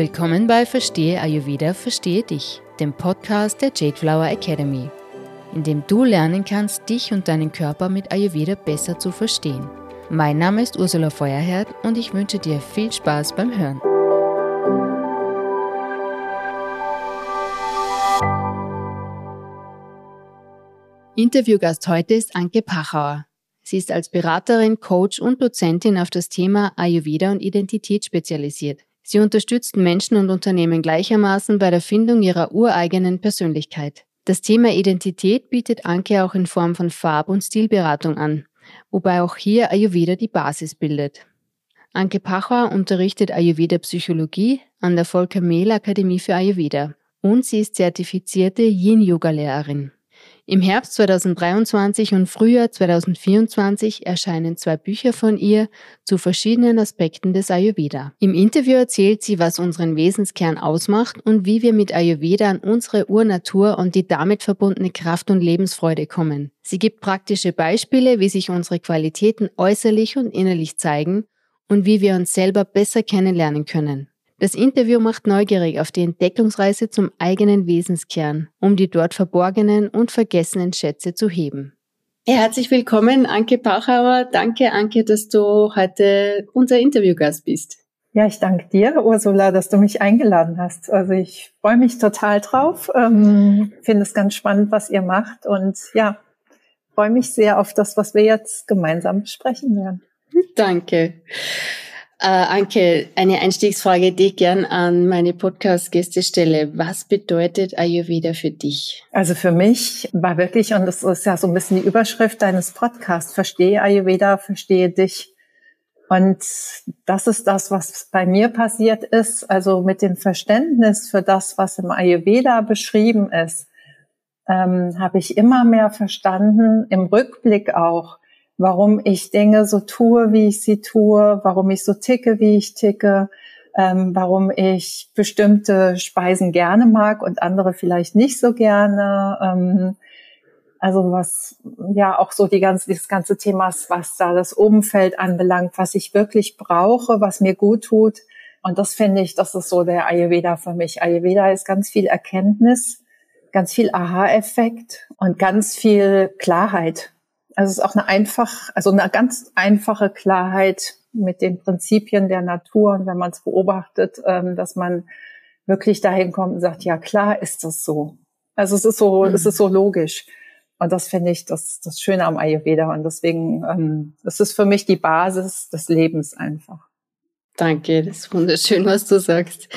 Willkommen bei Verstehe Ayurveda, Verstehe dich, dem Podcast der Jade Flower Academy, in dem du lernen kannst, dich und deinen Körper mit Ayurveda besser zu verstehen. Mein Name ist Ursula Feuerherd und ich wünsche dir viel Spaß beim Hören. Interviewgast heute ist Anke Pachauer. Sie ist als Beraterin, Coach und Dozentin auf das Thema Ayurveda und Identität spezialisiert. Sie unterstützt Menschen und Unternehmen gleichermaßen bei der Findung ihrer ureigenen Persönlichkeit. Das Thema Identität bietet Anke auch in Form von Farb- und Stilberatung an, wobei auch hier Ayurveda die Basis bildet. Anke Pachauer unterrichtet Ayurveda Psychologie an der Volker Mehl Akademie für Ayurveda und sie ist zertifizierte Yin-Yoga-Lehrerin. Im Herbst 2023 und Frühjahr 2024 erscheinen zwei Bücher von ihr zu verschiedenen Aspekten des Ayurveda. Im Interview erzählt sie, was unseren Wesenskern ausmacht und wie wir mit Ayurveda an unsere Urnatur und die damit verbundene Kraft und Lebensfreude kommen. Sie gibt praktische Beispiele, wie sich unsere Qualitäten äußerlich und innerlich zeigen und wie wir uns selber besser kennenlernen können. Das Interview macht neugierig auf die Entdeckungsreise zum eigenen Wesenskern, um die dort verborgenen und vergessenen Schätze zu heben. Herzlich willkommen, Anke Pachauer. Danke, Anke, dass du heute unser Interviewgast bist. Ja, ich danke dir, Ursula, dass du mich eingeladen hast. Also ich freue mich total drauf, ähm, finde es ganz spannend, was ihr macht und ja, freue mich sehr auf das, was wir jetzt gemeinsam besprechen werden. Danke. Äh, Anke, eine Einstiegsfrage, die ich gern an meine Podcast-Gäste stelle. Was bedeutet Ayurveda für dich? Also für mich war wirklich, und das ist ja so ein bisschen die Überschrift deines Podcasts, verstehe Ayurveda, verstehe dich. Und das ist das, was bei mir passiert ist. Also mit dem Verständnis für das, was im Ayurveda beschrieben ist, ähm, habe ich immer mehr verstanden, im Rückblick auch, warum ich Dinge so tue, wie ich sie tue, warum ich so ticke, wie ich ticke, ähm, warum ich bestimmte Speisen gerne mag und andere vielleicht nicht so gerne. Ähm, also was ja auch so die ganze, das ganze Thema, was da das Umfeld anbelangt, was ich wirklich brauche, was mir gut tut. Und das finde ich, das ist so der Ayurveda für mich. Ayurveda ist ganz viel Erkenntnis, ganz viel Aha-Effekt und ganz viel Klarheit. Also es ist auch eine einfach, also eine ganz einfache Klarheit mit den Prinzipien der Natur und wenn man es beobachtet, ähm, dass man wirklich dahin kommt und sagt, ja klar ist das so. Also es ist so, mhm. es ist so logisch. Und das finde ich das, das Schöne am Ayurveda. Und deswegen, ähm, das ist für mich die Basis des Lebens einfach. Danke, das ist wunderschön, was du sagst.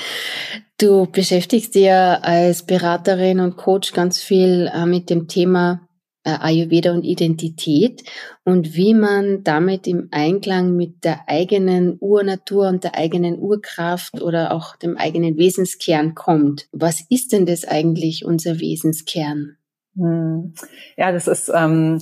Du beschäftigst dich ja als Beraterin und Coach ganz viel äh, mit dem Thema Ayurveda und Identität und wie man damit im Einklang mit der eigenen Urnatur und der eigenen Urkraft oder auch dem eigenen Wesenskern kommt. Was ist denn das eigentlich, unser Wesenskern? Hm. Ja, das ist, ähm,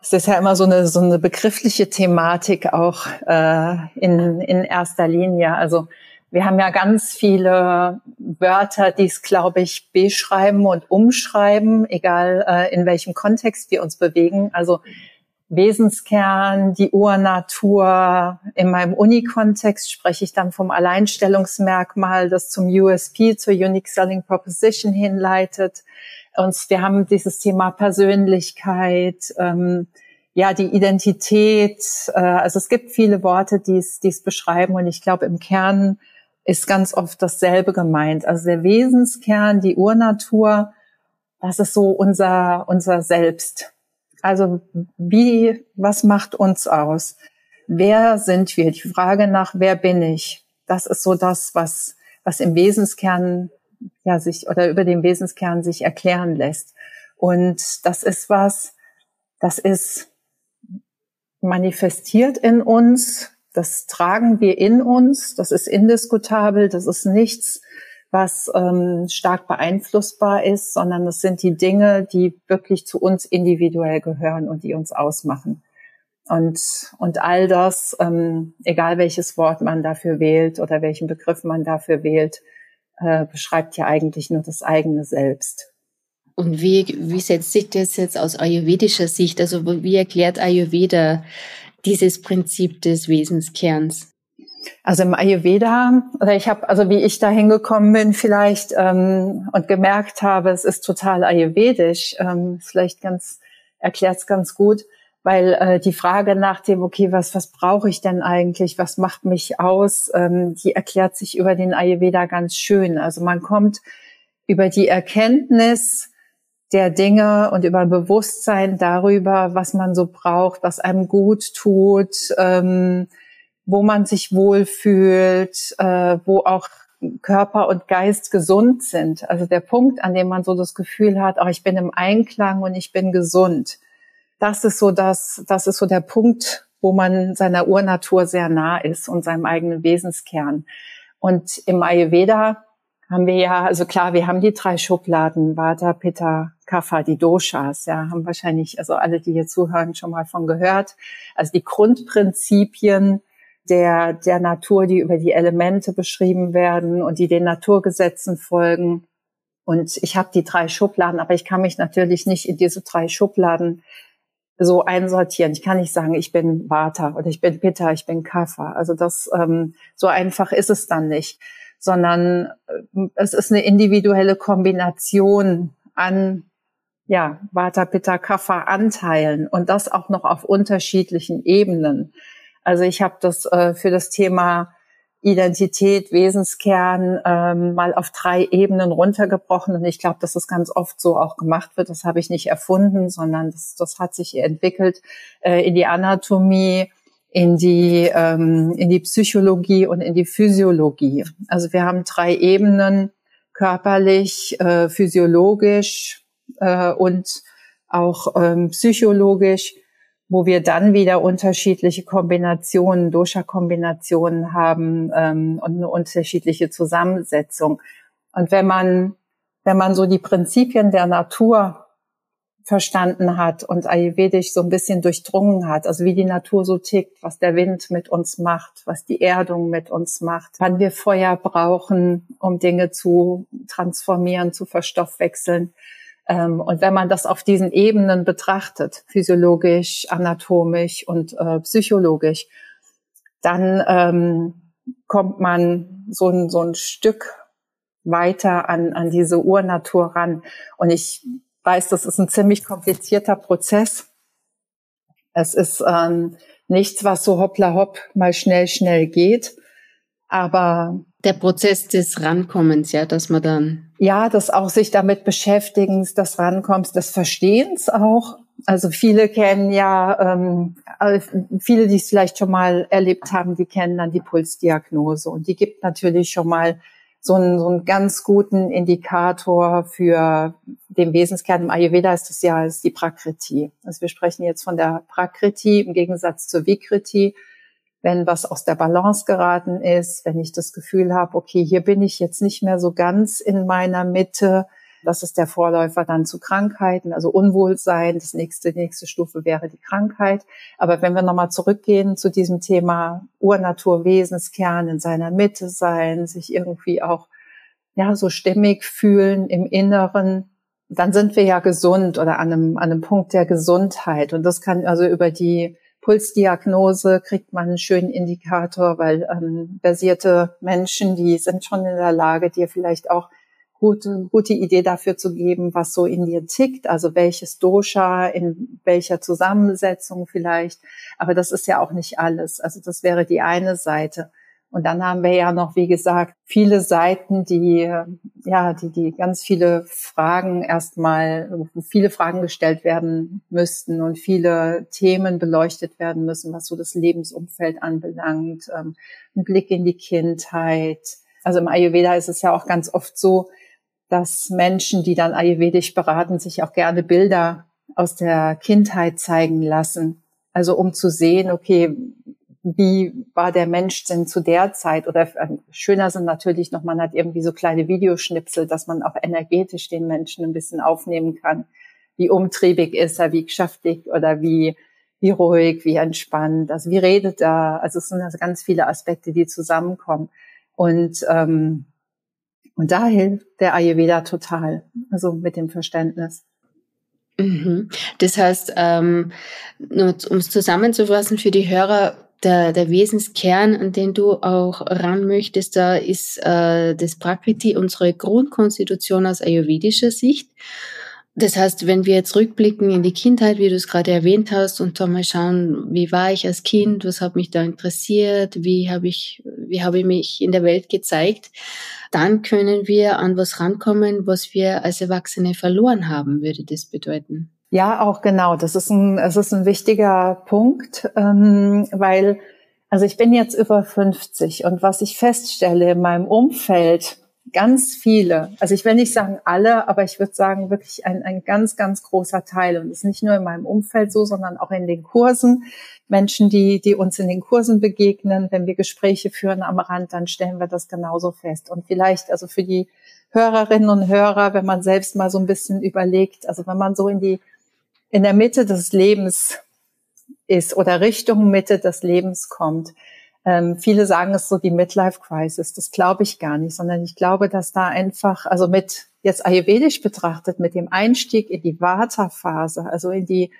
das ist ja immer so eine, so eine begriffliche Thematik auch äh, in, in erster Linie. Also wir haben ja ganz viele Wörter, die es, glaube ich, beschreiben und umschreiben, egal äh, in welchem Kontext wir uns bewegen. Also Wesenskern, die Urnatur. In meinem Uni-Kontext spreche ich dann vom Alleinstellungsmerkmal, das zum USP, zur Unique Selling Proposition hinleitet. Und wir haben dieses Thema Persönlichkeit, ähm, ja, die Identität. Äh, also es gibt viele Worte, die es, beschreiben. Und ich glaube, im Kern ist ganz oft dasselbe gemeint. Also der Wesenskern, die Urnatur, das ist so unser, unser Selbst. Also wie, was macht uns aus? Wer sind wir? Die Frage nach, wer bin ich? Das ist so das, was, was im Wesenskern ja sich oder über den Wesenskern sich erklären lässt. Und das ist was, das ist manifestiert in uns, das tragen wir in uns, das ist indiskutabel, das ist nichts, was ähm, stark beeinflussbar ist, sondern es sind die Dinge, die wirklich zu uns individuell gehören und die uns ausmachen. Und, und all das, ähm, egal welches Wort man dafür wählt oder welchen Begriff man dafür wählt, äh, beschreibt ja eigentlich nur das eigene Selbst. Und wie, wie setzt sich das jetzt aus ayurvedischer Sicht? Also wie erklärt Ayurveda dieses Prinzip des Wesenskerns? Also im Ayurveda, oder ich habe, also wie ich da hingekommen bin vielleicht ähm, und gemerkt habe, es ist total ayurvedisch, ähm, vielleicht ganz, erklärt es ganz gut, weil äh, die Frage nach dem, okay, was, was brauche ich denn eigentlich, was macht mich aus, ähm, die erklärt sich über den Ayurveda ganz schön. Also man kommt über die Erkenntnis der Dinge und über Bewusstsein darüber, was man so braucht, was einem gut tut, ähm, wo man sich wohlfühlt, äh, wo auch Körper und Geist gesund sind. Also der Punkt, an dem man so das Gefühl hat, oh, ich bin im Einklang und ich bin gesund. Das ist so das, das ist so der Punkt, wo man seiner Urnatur sehr nah ist und seinem eigenen Wesenskern. Und im Ayurveda haben wir ja, also klar, wir haben die drei Schubladen, Vata, Pitta, Kapha, die Doshas, ja, haben wahrscheinlich, also alle, die hier zuhören, schon mal von gehört. Also die Grundprinzipien der, der Natur, die über die Elemente beschrieben werden und die den Naturgesetzen folgen. Und ich habe die drei Schubladen, aber ich kann mich natürlich nicht in diese drei Schubladen so einsortieren. Ich kann nicht sagen, ich bin Vata oder ich bin Pitta, ich bin Kapha. Also das ähm, so einfach ist es dann nicht, sondern äh, es ist eine individuelle Kombination an ja Vata, Pitta, Kapha Anteilen und das auch noch auf unterschiedlichen Ebenen. Also ich habe das äh, für das Thema Identität, Wesenskern ähm, mal auf drei Ebenen runtergebrochen. Und ich glaube, dass das ganz oft so auch gemacht wird. Das habe ich nicht erfunden, sondern das, das hat sich entwickelt äh, in die Anatomie, in die, ähm, in die Psychologie und in die Physiologie. Also wir haben drei Ebenen, körperlich, äh, physiologisch äh, und auch ähm, psychologisch wo wir dann wieder unterschiedliche Kombinationen, Dosha-Kombinationen haben ähm, und eine unterschiedliche Zusammensetzung. Und wenn man, wenn man so die Prinzipien der Natur verstanden hat und ayurvedisch so ein bisschen durchdrungen hat, also wie die Natur so tickt, was der Wind mit uns macht, was die Erdung mit uns macht, wann wir Feuer brauchen, um Dinge zu transformieren, zu verstoffwechseln, ähm, und wenn man das auf diesen Ebenen betrachtet, physiologisch, anatomisch und äh, psychologisch, dann ähm, kommt man so ein, so ein Stück weiter an, an diese Urnatur ran. Und ich weiß, das ist ein ziemlich komplizierter Prozess. Es ist ähm, nichts, was so hoppla hopp mal schnell, schnell geht. Aber der Prozess des Rankommens, ja, dass man dann. Ja, das auch sich damit beschäftigen, des Rankommens, des Verstehens auch. Also viele kennen ja, ähm, äh, viele, die es vielleicht schon mal erlebt haben, die kennen dann die Pulsdiagnose und die gibt natürlich schon mal so einen, so einen ganz guten Indikator für den Wesenskern. Im Ayurveda ist das ja ist die Prakriti. Also wir sprechen jetzt von der Prakriti im Gegensatz zur Vikriti wenn was aus der Balance geraten ist, wenn ich das Gefühl habe, okay, hier bin ich jetzt nicht mehr so ganz in meiner Mitte, das ist der Vorläufer dann zu Krankheiten, also Unwohlsein. Das nächste, nächste Stufe wäre die Krankheit. Aber wenn wir nochmal zurückgehen zu diesem Thema Urnatur, Wesenskern in seiner Mitte sein, sich irgendwie auch, ja, so stimmig fühlen im Inneren, dann sind wir ja gesund oder an einem, an einem Punkt der Gesundheit. Und das kann also über die Pulsdiagnose kriegt man einen schönen Indikator, weil ähm, basierte Menschen, die sind schon in der Lage, dir vielleicht auch gute, gute Idee dafür zu geben, was so in dir tickt, also welches Dosha, in welcher Zusammensetzung vielleicht. Aber das ist ja auch nicht alles. Also das wäre die eine Seite. Und dann haben wir ja noch, wie gesagt, viele Seiten, die, ja, die, die ganz viele Fragen erstmal, wo viele Fragen gestellt werden müssten und viele Themen beleuchtet werden müssen, was so das Lebensumfeld anbelangt, ähm, ein Blick in die Kindheit. Also im Ayurveda ist es ja auch ganz oft so, dass Menschen, die dann ayurvedisch beraten, sich auch gerne Bilder aus der Kindheit zeigen lassen. Also um zu sehen, okay, wie war der Mensch denn zu der Zeit? Oder äh, schöner sind natürlich noch, man hat irgendwie so kleine Videoschnipsel, dass man auch energetisch den Menschen ein bisschen aufnehmen kann. Wie umtriebig ist er, wie geschäftig oder wie, wie ruhig, wie entspannt, also wie redet er? Also es sind also ganz viele Aspekte, die zusammenkommen. Und, ähm, und da hilft der Ayurveda total, also mit dem Verständnis. Mhm. Das heißt, ähm, um es zusammenzufassen für die Hörer, der, der Wesenskern, an den du auch ran möchtest, da ist äh, das Prakriti unsere Grundkonstitution aus ayurvedischer Sicht. Das heißt, wenn wir jetzt rückblicken in die Kindheit, wie du es gerade erwähnt hast, und da mal schauen, wie war ich als Kind, was hat mich da interessiert, wie habe ich, wie habe ich mich in der Welt gezeigt, dann können wir an was rankommen, was wir als Erwachsene verloren haben, würde das bedeuten. Ja, auch genau. Das ist ein, es ist ein wichtiger Punkt, ähm, weil, also ich bin jetzt über 50 und was ich feststelle in meinem Umfeld, ganz viele, also ich will nicht sagen alle, aber ich würde sagen wirklich ein, ein ganz, ganz großer Teil. Und das ist nicht nur in meinem Umfeld so, sondern auch in den Kursen. Menschen, die, die uns in den Kursen begegnen, wenn wir Gespräche führen am Rand, dann stellen wir das genauso fest. Und vielleicht, also für die Hörerinnen und Hörer, wenn man selbst mal so ein bisschen überlegt, also wenn man so in die, in der Mitte des Lebens ist oder Richtung Mitte des Lebens kommt, ähm, viele sagen es so die Midlife Crisis. Das glaube ich gar nicht, sondern ich glaube, dass da einfach, also mit jetzt ayurvedisch betrachtet, mit dem Einstieg in die Vata-Phase, also in die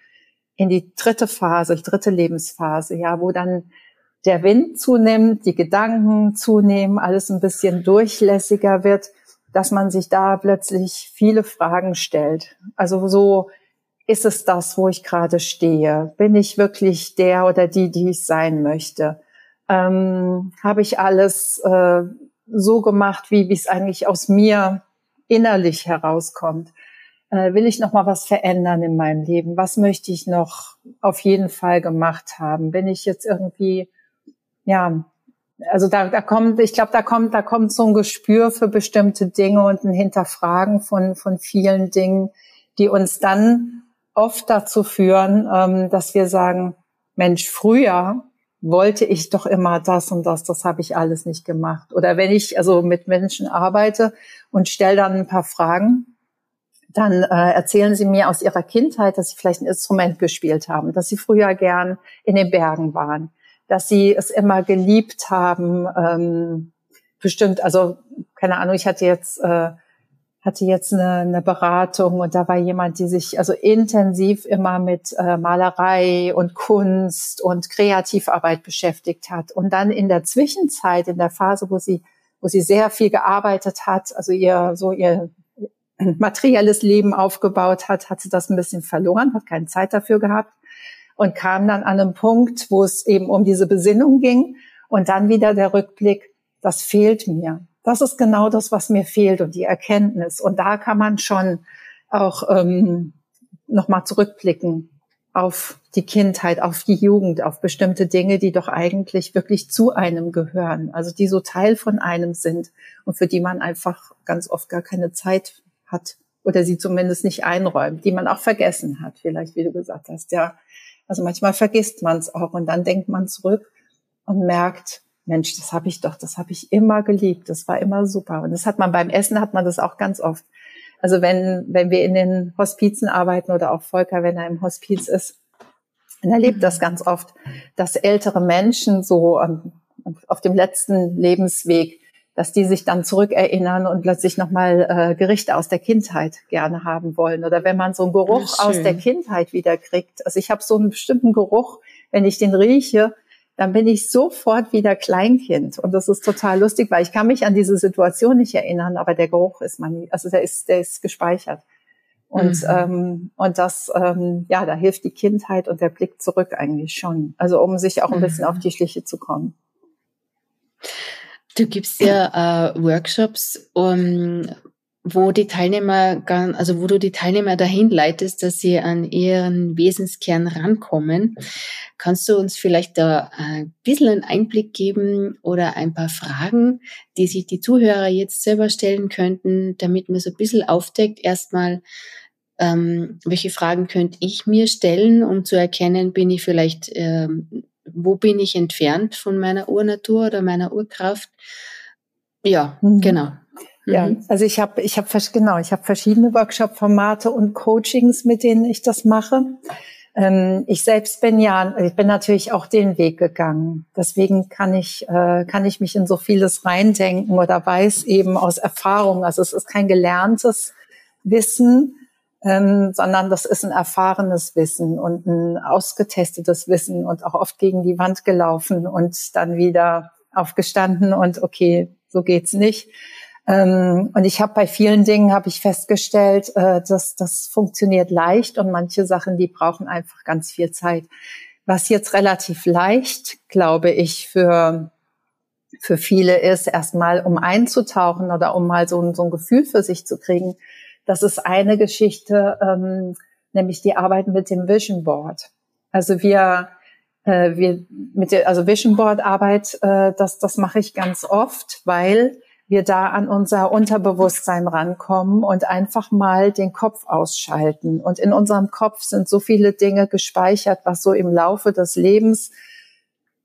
in die dritte Phase, dritte Lebensphase, ja, wo dann der Wind zunimmt, die Gedanken zunehmen, alles ein bisschen durchlässiger wird, dass man sich da plötzlich viele Fragen stellt. Also so ist es das, wo ich gerade stehe? Bin ich wirklich der oder die, die ich sein möchte? ähm, habe ich alles äh, so gemacht, wie es eigentlich aus mir innerlich herauskommt. Äh, will ich noch mal was verändern in meinem Leben? Was möchte ich noch auf jeden Fall gemacht haben? Bin ich jetzt irgendwie, ja, also da, da kommt, ich glaube, da kommt, da kommt so ein Gespür für bestimmte Dinge und ein Hinterfragen von von vielen Dingen, die uns dann oft dazu führen, ähm, dass wir sagen, Mensch, früher wollte ich doch immer das und das, das habe ich alles nicht gemacht. Oder wenn ich also mit Menschen arbeite und stelle dann ein paar Fragen, dann äh, erzählen sie mir aus ihrer Kindheit, dass sie vielleicht ein Instrument gespielt haben, dass sie früher gern in den Bergen waren, dass sie es immer geliebt haben, ähm, bestimmt, also keine Ahnung, ich hatte jetzt äh, hatte jetzt eine, eine Beratung und da war jemand, die sich also intensiv immer mit äh, Malerei und Kunst und Kreativarbeit beschäftigt hat. Und dann in der Zwischenzeit, in der Phase, wo sie, wo sie sehr viel gearbeitet hat, also ihr so ihr materielles Leben aufgebaut hat, hat sie das ein bisschen verloren, hat keine Zeit dafür gehabt und kam dann an einem Punkt, wo es eben um diese Besinnung ging und dann wieder der Rückblick, das fehlt mir das ist genau das, was mir fehlt und die Erkenntnis. Und da kann man schon auch ähm, nochmal zurückblicken auf die Kindheit, auf die Jugend, auf bestimmte Dinge, die doch eigentlich wirklich zu einem gehören, also die so Teil von einem sind und für die man einfach ganz oft gar keine Zeit hat oder sie zumindest nicht einräumt, die man auch vergessen hat, vielleicht wie du gesagt hast, ja. Also manchmal vergisst man es auch und dann denkt man zurück und merkt, Mensch, das habe ich doch, das habe ich immer geliebt, das war immer super. Und das hat man beim Essen, hat man das auch ganz oft. Also wenn, wenn wir in den Hospizen arbeiten oder auch Volker, wenn er im Hospiz ist, dann erlebt das ganz oft, dass ältere Menschen so um, auf dem letzten Lebensweg, dass die sich dann zurückerinnern und plötzlich nochmal äh, Gerichte aus der Kindheit gerne haben wollen. Oder wenn man so einen Geruch aus der Kindheit wieder kriegt. Also ich habe so einen bestimmten Geruch, wenn ich den rieche, dann bin ich sofort wieder Kleinkind. Und das ist total lustig, weil ich kann mich an diese Situation nicht erinnern, aber der Geruch ist man, also der ist, der ist gespeichert. Und, mhm. ähm, und das, ähm, ja, da hilft die Kindheit und der Blick zurück eigentlich schon. Also um sich auch ein bisschen mhm. auf die Schliche zu kommen. Du gibst ja äh, Workshops, um, wo die Teilnehmer, also wo du die Teilnehmer dahin leitest, dass sie an ihren Wesenskern rankommen. Kannst du uns vielleicht da ein bisschen einen Einblick geben oder ein paar Fragen, die sich die Zuhörer jetzt selber stellen könnten, damit man so ein bisschen aufdeckt, erstmal, ähm, welche Fragen könnte ich mir stellen, um zu erkennen, bin ich vielleicht, ähm, wo bin ich entfernt von meiner Urnatur oder meiner Urkraft? Ja, mhm. genau. Ja, mhm. also ich habe ich habe genau, ich habe verschiedene Workshop-Formate und Coachings, mit denen ich das mache. Ähm, ich selbst bin ja, ich bin natürlich auch den Weg gegangen. Deswegen kann ich äh, kann ich mich in so vieles reindenken oder weiß eben aus Erfahrung. Also es ist kein gelerntes Wissen, ähm, sondern das ist ein erfahrenes Wissen und ein ausgetestetes Wissen und auch oft gegen die Wand gelaufen und dann wieder aufgestanden und okay, so geht's nicht. Ähm, und ich habe bei vielen Dingen habe ich festgestellt, äh, dass das funktioniert leicht und manche Sachen, die brauchen einfach ganz viel Zeit. Was jetzt relativ leicht, glaube ich, für für viele ist, erstmal um einzutauchen oder um mal so ein, so ein Gefühl für sich zu kriegen. Das ist eine Geschichte, ähm, nämlich die Arbeit mit dem Vision Board. Also wir äh, wir mit der also Vision Board Arbeit, äh, das das mache ich ganz oft, weil wir da an unser Unterbewusstsein rankommen und einfach mal den Kopf ausschalten. Und in unserem Kopf sind so viele Dinge gespeichert, was so im Laufe des Lebens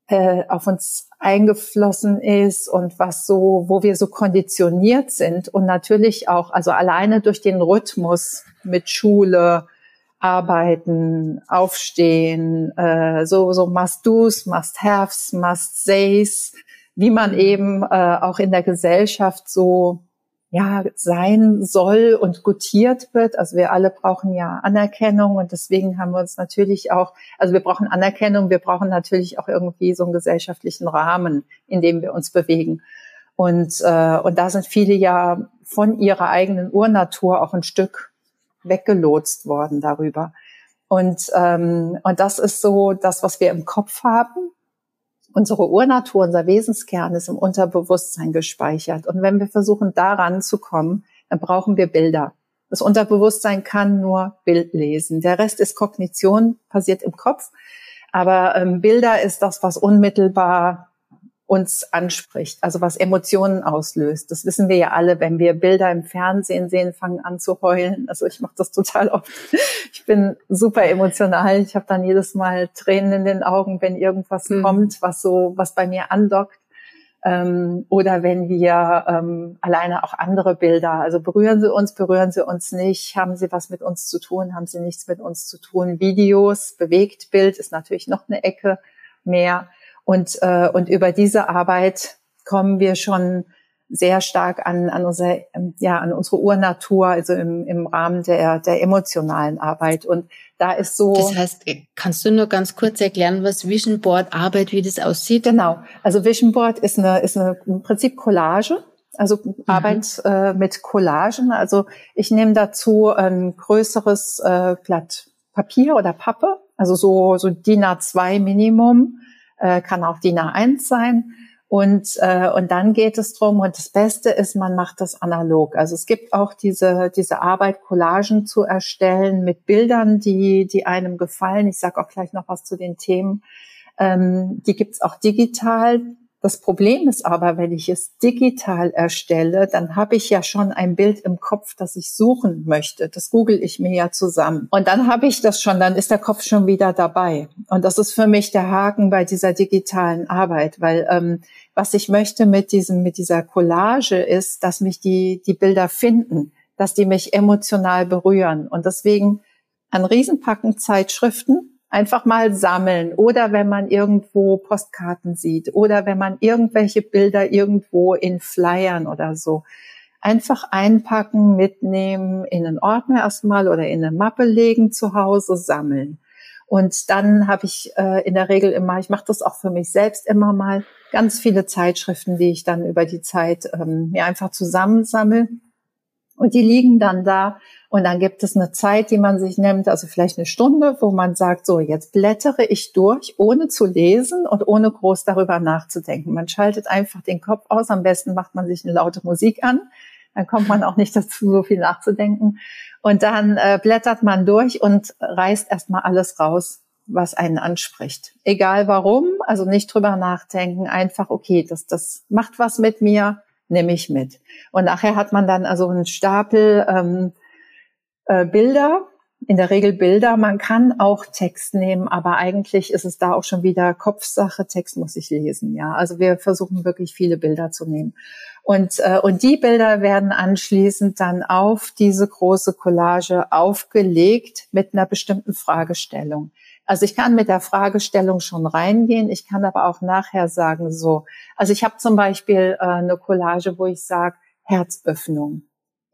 äh, auf uns eingeflossen ist und was so, wo wir so konditioniert sind und natürlich auch, also alleine durch den Rhythmus mit Schule, Arbeiten, Aufstehen, äh, so so Must-Dos, Must-Haves, Must-Says, wie man eben äh, auch in der Gesellschaft so ja sein soll und gutiert wird. Also wir alle brauchen ja Anerkennung und deswegen haben wir uns natürlich auch, also wir brauchen Anerkennung, wir brauchen natürlich auch irgendwie so einen gesellschaftlichen Rahmen, in dem wir uns bewegen. Und äh, und da sind viele ja von ihrer eigenen Urnatur auch ein Stück weggelotst worden darüber. Und und das ist so das, was wir im Kopf haben unsere Urnatur, unser Wesenskern ist im Unterbewusstsein gespeichert. Und wenn wir versuchen, daran zu kommen, dann brauchen wir Bilder. Das Unterbewusstsein kann nur Bild lesen. Der Rest ist Kognition, passiert im Kopf. Aber ähm, Bilder ist das, was unmittelbar uns anspricht, also was Emotionen auslöst. Das wissen wir ja alle, wenn wir Bilder im Fernsehen sehen, fangen an zu heulen. Also ich mache das total oft. Ich bin super emotional. Ich habe dann jedes Mal Tränen in den Augen, wenn irgendwas mhm. kommt, was so, was bei mir andockt. Ähm, oder wenn wir ähm, alleine auch andere Bilder, also berühren sie uns, berühren sie uns nicht, haben sie was mit uns zu tun, haben sie nichts mit uns zu tun. Videos, Bewegtbild ist natürlich noch eine Ecke mehr. Und, äh, und über diese Arbeit kommen wir schon sehr stark an, an, unsere, ja, an unsere Urnatur, also im, im Rahmen der, der emotionalen Arbeit. Und da ist so. Das heißt, kannst du nur ganz kurz erklären, was Vision Board Arbeit, wie das aussieht? Genau. Also Vision Board ist eine, ist eine im Prinzip Collage. Also mhm. Arbeit äh, mit Collagen. Also ich nehme dazu ein größeres äh, Blatt Papier oder Pappe, also so, so DIN A2 Minimum äh, kann auch DIN A1 sein. Und, äh, und dann geht es drum und das Beste ist, man macht das analog. Also es gibt auch diese, diese Arbeit, Collagen zu erstellen mit Bildern, die, die einem gefallen. Ich sage auch gleich noch was zu den Themen. Ähm, die gibt's auch digital. Das Problem ist aber, wenn ich es digital erstelle, dann habe ich ja schon ein Bild im Kopf, das ich suchen möchte. Das google ich mir ja zusammen. Und dann habe ich das schon, dann ist der Kopf schon wieder dabei. Und das ist für mich der Haken bei dieser digitalen Arbeit, weil ähm, was ich möchte mit diesem, mit dieser Collage ist, dass mich die, die Bilder finden, dass die mich emotional berühren. Und deswegen an Riesenpacken Zeitschriften, einfach mal sammeln oder wenn man irgendwo Postkarten sieht oder wenn man irgendwelche Bilder irgendwo in Flyern oder so. Einfach einpacken, mitnehmen, in einen Ordner erstmal oder in eine Mappe legen, zu Hause sammeln. Und dann habe ich äh, in der Regel immer, ich mache das auch für mich selbst immer mal, ganz viele Zeitschriften, die ich dann über die Zeit ähm, mir einfach zusammensammel. Und die liegen dann da und dann gibt es eine Zeit, die man sich nimmt, also vielleicht eine Stunde, wo man sagt, so, jetzt blättere ich durch, ohne zu lesen und ohne groß darüber nachzudenken. Man schaltet einfach den Kopf aus. Am besten macht man sich eine laute Musik an. Dann kommt man auch nicht dazu, so viel nachzudenken. Und dann äh, blättert man durch und reißt erstmal alles raus, was einen anspricht. Egal warum, also nicht drüber nachdenken, einfach, okay, das, das macht was mit mir, nehme ich mit. Und nachher hat man dann also einen Stapel, ähm, äh, Bilder, in der Regel Bilder. Man kann auch Text nehmen, aber eigentlich ist es da auch schon wieder Kopfsache. Text muss ich lesen, ja. Also wir versuchen wirklich viele Bilder zu nehmen. Und, äh, und die Bilder werden anschließend dann auf diese große Collage aufgelegt mit einer bestimmten Fragestellung. Also ich kann mit der Fragestellung schon reingehen, ich kann aber auch nachher sagen, so, also ich habe zum Beispiel äh, eine Collage, wo ich sage, Herzöffnung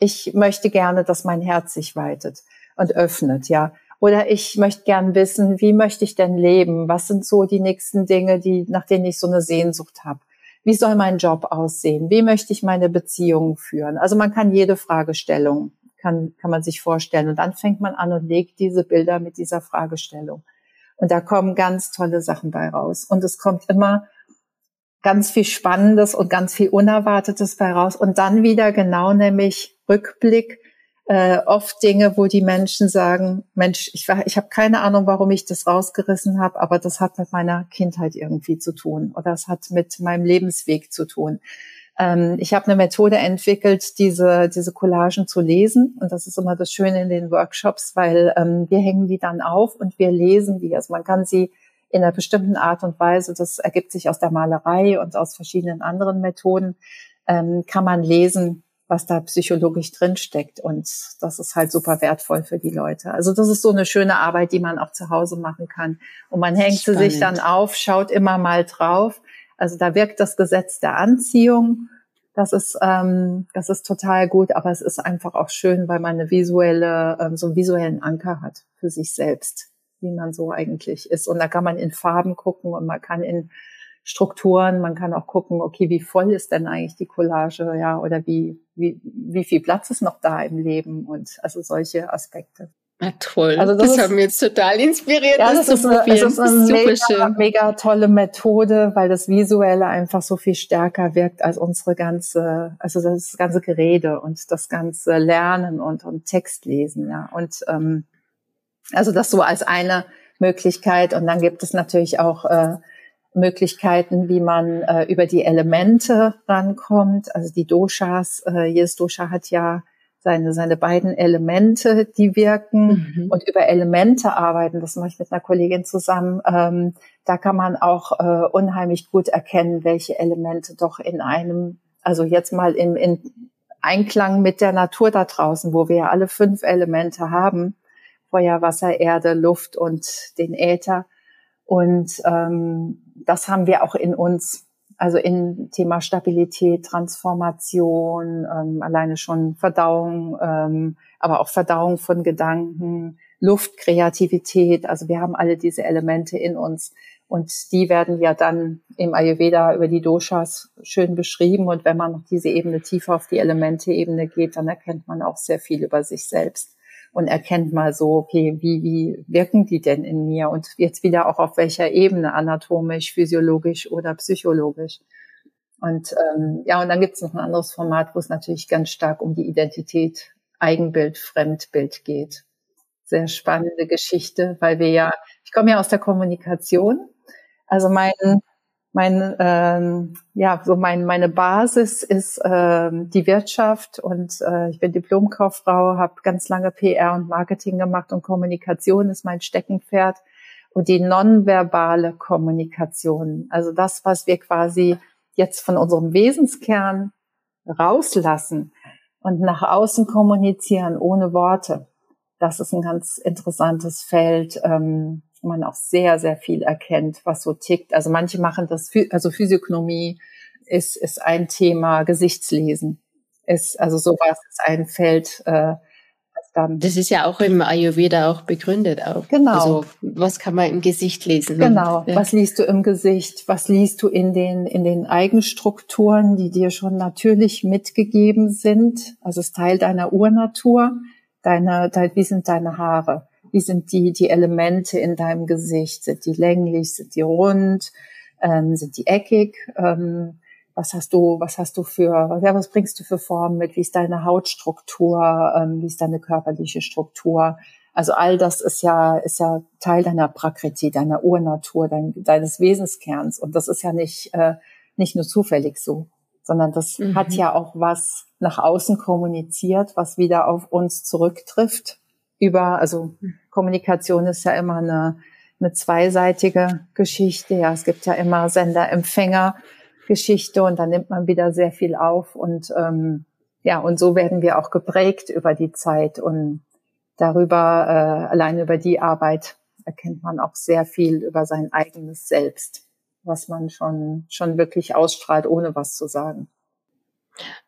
ich möchte gerne, dass mein Herz sich weitet. und öffnet, ja. Oder ich möchte gern wissen, wie möchte ich denn leben? Was sind so die nächsten Dinge, die, nach denen ich so eine Sehnsucht habe? Wie soll mein Job aussehen? Wie möchte ich meine Beziehungen führen? Also man kann jede Fragestellung, kann, kann man sich vorstellen. Und dann fängt man an und legt diese Bilder mit dieser Fragestellung. Und da kommen ganz tolle Sachen bei raus. Und es kommt immer ganz viel Spannendes und ganz viel Unerwartetes bei raus. Und dann wieder genau nämlich Rückblick, äh, oft Dinge, wo die Menschen sagen, Mensch, ich, war, ich habe keine Ahnung, warum ich das rausgerissen habe, aber das hat mit meiner Kindheit irgendwie zu tun oder es hat mit meinem Lebensweg zu tun. Ähm, ich habe eine Methode entwickelt, diese, diese Collagen zu lesen und das ist immer das Schöne in den Workshops, weil ähm, wir hängen die dann auf und wir lesen die. Also man kann sie in einer bestimmten Art und Weise, das ergibt sich aus der Malerei und aus verschiedenen anderen Methoden, ähm, kann man lesen, was da psychologisch drinsteckt. Und das ist halt super wertvoll für die Leute. Also das ist so eine schöne Arbeit, die man auch zu Hause machen kann. Und man hängt Spannend. sie sich dann auf, schaut immer mal drauf. Also da wirkt das Gesetz der Anziehung. Das ist, ähm, das ist total gut, aber es ist einfach auch schön, weil man eine visuelle, ähm, so einen visuellen Anker hat für sich selbst, wie man so eigentlich ist. Und da kann man in Farben gucken und man kann in Strukturen. Man kann auch gucken, okay, wie voll ist denn eigentlich die Collage, ja, oder wie, wie, wie viel Platz ist noch da im Leben und also solche Aspekte. Ja, toll. Also das, das hat mich jetzt total inspiriert. Ja, das, das ist, eine, ist eine mega, mega, tolle Methode, weil das Visuelle einfach so viel stärker wirkt als unsere ganze, also das ganze Gerede und das ganze Lernen und, und Textlesen, ja. Und ähm, also das so als eine Möglichkeit. Und dann gibt es natürlich auch äh, Möglichkeiten, wie man äh, über die Elemente rankommt. Also die Doshas, äh, jedes Dosha hat ja seine, seine beiden Elemente, die wirken mhm. und über Elemente arbeiten. Das mache ich mit einer Kollegin zusammen. Ähm, da kann man auch äh, unheimlich gut erkennen, welche Elemente doch in einem, also jetzt mal im, in Einklang mit der Natur da draußen, wo wir ja alle fünf Elemente haben, Feuer, Wasser, Erde, Luft und den Äther, und ähm, das haben wir auch in uns, also in Thema Stabilität, Transformation, ähm, alleine schon Verdauung, ähm, aber auch Verdauung von Gedanken, Luft, Kreativität. Also wir haben alle diese Elemente in uns. Und die werden ja dann im Ayurveda über die Doshas schön beschrieben. Und wenn man noch diese Ebene tiefer auf die Elemente-Ebene geht, dann erkennt man auch sehr viel über sich selbst und erkennt mal so, okay, wie, wie wirken die denn in mir und jetzt wieder auch auf welcher Ebene, anatomisch, physiologisch oder psychologisch. Und ähm, ja, und dann gibt es noch ein anderes Format, wo es natürlich ganz stark um die Identität, Eigenbild, Fremdbild geht. Sehr spannende Geschichte, weil wir ja, ich komme ja aus der Kommunikation. Also mein mein ähm, ja so mein meine Basis ist ähm, die Wirtschaft und äh, ich bin Diplomkauffrau, habe ganz lange PR und Marketing gemacht und Kommunikation ist mein Steckenpferd und die nonverbale Kommunikation, also das, was wir quasi jetzt von unserem Wesenskern rauslassen und nach außen kommunizieren ohne Worte. Das ist ein ganz interessantes Feld. Ähm, man auch sehr, sehr viel erkennt, was so tickt. Also manche machen das, also Physiognomie ist, ist ein Thema, Gesichtslesen ist, also sowas ist ein Feld, äh, dann. Das ist ja auch im Ayurveda auch begründet auch. Genau. Also was kann man im Gesicht lesen? Genau. Ja. Was liest du im Gesicht? Was liest du in den, in den Eigenstrukturen, die dir schon natürlich mitgegeben sind? Also es ist Teil deiner Urnatur. Deine, dein, wie sind deine Haare? Wie sind die, die Elemente in deinem Gesicht? Sind die länglich? Sind die rund? Ähm, sind die eckig? Ähm, was hast du, was hast du für, ja, was bringst du für Formen mit? Wie ist deine Hautstruktur? Ähm, wie ist deine körperliche Struktur? Also all das ist ja, ist ja Teil deiner Prakriti, deiner Urnatur, dein, deines Wesenskerns. Und das ist ja nicht, äh, nicht nur zufällig so, sondern das mhm. hat ja auch was nach außen kommuniziert, was wieder auf uns zurücktrifft über, also Kommunikation ist ja immer eine, eine zweiseitige Geschichte. Ja, es gibt ja immer Sender-Empfänger-Geschichte und da nimmt man wieder sehr viel auf und ähm, ja, und so werden wir auch geprägt über die Zeit und darüber, äh, allein über die Arbeit erkennt man auch sehr viel über sein eigenes Selbst, was man schon, schon wirklich ausstrahlt, ohne was zu sagen.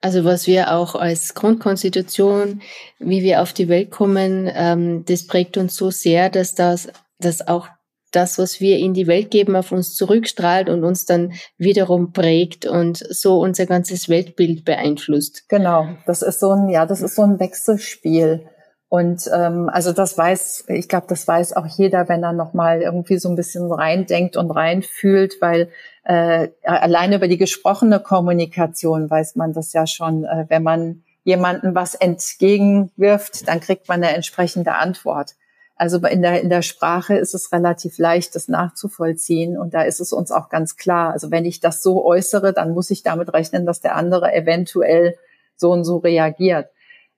Also was wir auch als Grundkonstitution, wie wir auf die Welt kommen, ähm, das prägt uns so sehr, dass das, dass auch das, was wir in die Welt geben, auf uns zurückstrahlt und uns dann wiederum prägt und so unser ganzes Weltbild beeinflusst. Genau, das ist so ein, ja, das ist so ein Wechselspiel. Und ähm, also das weiß, ich glaube, das weiß auch jeder, wenn er nochmal irgendwie so ein bisschen reindenkt und reinfühlt, weil äh, alleine über die gesprochene Kommunikation weiß man das ja schon, äh, wenn man jemanden was entgegenwirft, dann kriegt man eine entsprechende Antwort. Also in der, in der Sprache ist es relativ leicht, das nachzuvollziehen. Und da ist es uns auch ganz klar. Also wenn ich das so äußere, dann muss ich damit rechnen, dass der andere eventuell so und so reagiert.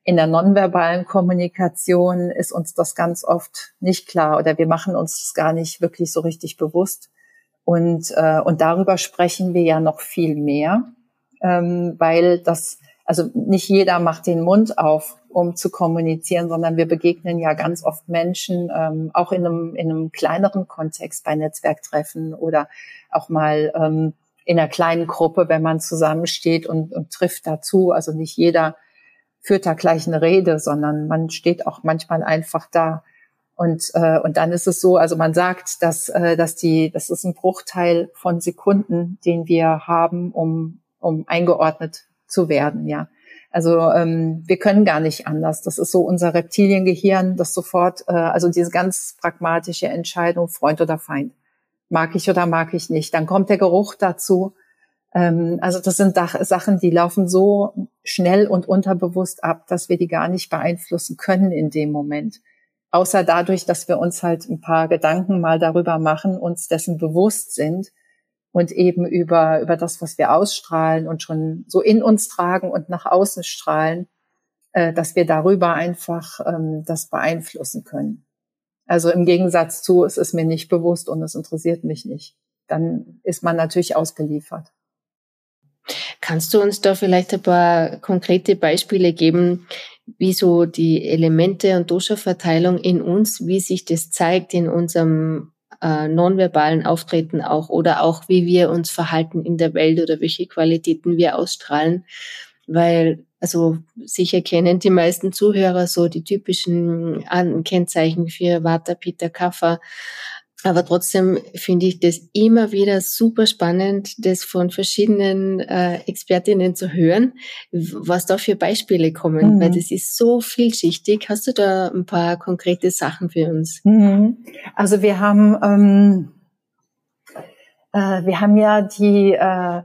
In der nonverbalen Kommunikation ist uns das ganz oft nicht klar oder wir machen uns das gar nicht wirklich so richtig bewusst. Und, äh, und darüber sprechen wir ja noch viel mehr, ähm, weil das, also nicht jeder macht den Mund auf, um zu kommunizieren, sondern wir begegnen ja ganz oft Menschen, ähm, auch in einem, in einem kleineren Kontext bei Netzwerktreffen oder auch mal ähm, in einer kleinen Gruppe, wenn man zusammensteht und, und trifft dazu. Also nicht jeder führt da gleich eine Rede, sondern man steht auch manchmal einfach da und, äh, und dann ist es so, also man sagt, dass, äh, dass die, das ist ein Bruchteil von Sekunden, den wir haben, um, um eingeordnet zu werden, ja. Also ähm, wir können gar nicht anders. Das ist so unser Reptiliengehirn, das sofort, äh, also diese ganz pragmatische Entscheidung, Freund oder Feind. Mag ich oder mag ich nicht. Dann kommt der Geruch dazu. Ähm, also das sind Sachen, die laufen so schnell und unterbewusst ab, dass wir die gar nicht beeinflussen können in dem Moment außer dadurch, dass wir uns halt ein paar Gedanken mal darüber machen, uns dessen bewusst sind und eben über, über das, was wir ausstrahlen und schon so in uns tragen und nach außen strahlen, äh, dass wir darüber einfach ähm, das beeinflussen können. Also im Gegensatz zu, es ist mir nicht bewusst und es interessiert mich nicht. Dann ist man natürlich ausgeliefert. Kannst du uns da vielleicht ein paar konkrete Beispiele geben, wie so die Elemente und Dosha-Verteilung in uns, wie sich das zeigt in unserem äh, nonverbalen Auftreten auch oder auch wie wir uns verhalten in der Welt oder welche Qualitäten wir ausstrahlen, weil also sicher kennen die meisten Zuhörer so die typischen Kennzeichen für Vata, Pitta, Kapha aber trotzdem finde ich das immer wieder super spannend, das von verschiedenen äh, Expertinnen zu hören, was da für Beispiele kommen, mhm. weil das ist so vielschichtig. Hast du da ein paar konkrete Sachen für uns? Mhm. Also wir haben, ähm, äh, wir haben ja die, äh,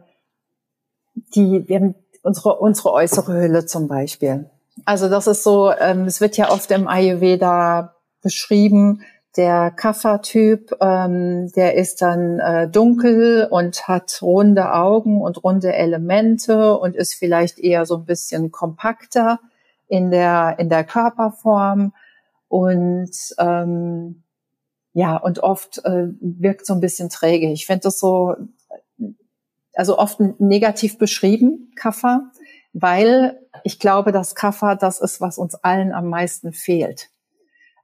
die, wir haben unsere, unsere äußere Hülle zum Beispiel. Also das ist so, ähm, es wird ja oft im Ayurveda beschrieben, der Kaffertyp, ähm, der ist dann äh, dunkel und hat runde Augen und runde Elemente und ist vielleicht eher so ein bisschen kompakter in der in der Körperform und ähm, ja und oft äh, wirkt so ein bisschen träge. Ich finde das so also oft negativ beschrieben Kaffer, weil ich glaube, dass Kaffer das ist, was uns allen am meisten fehlt.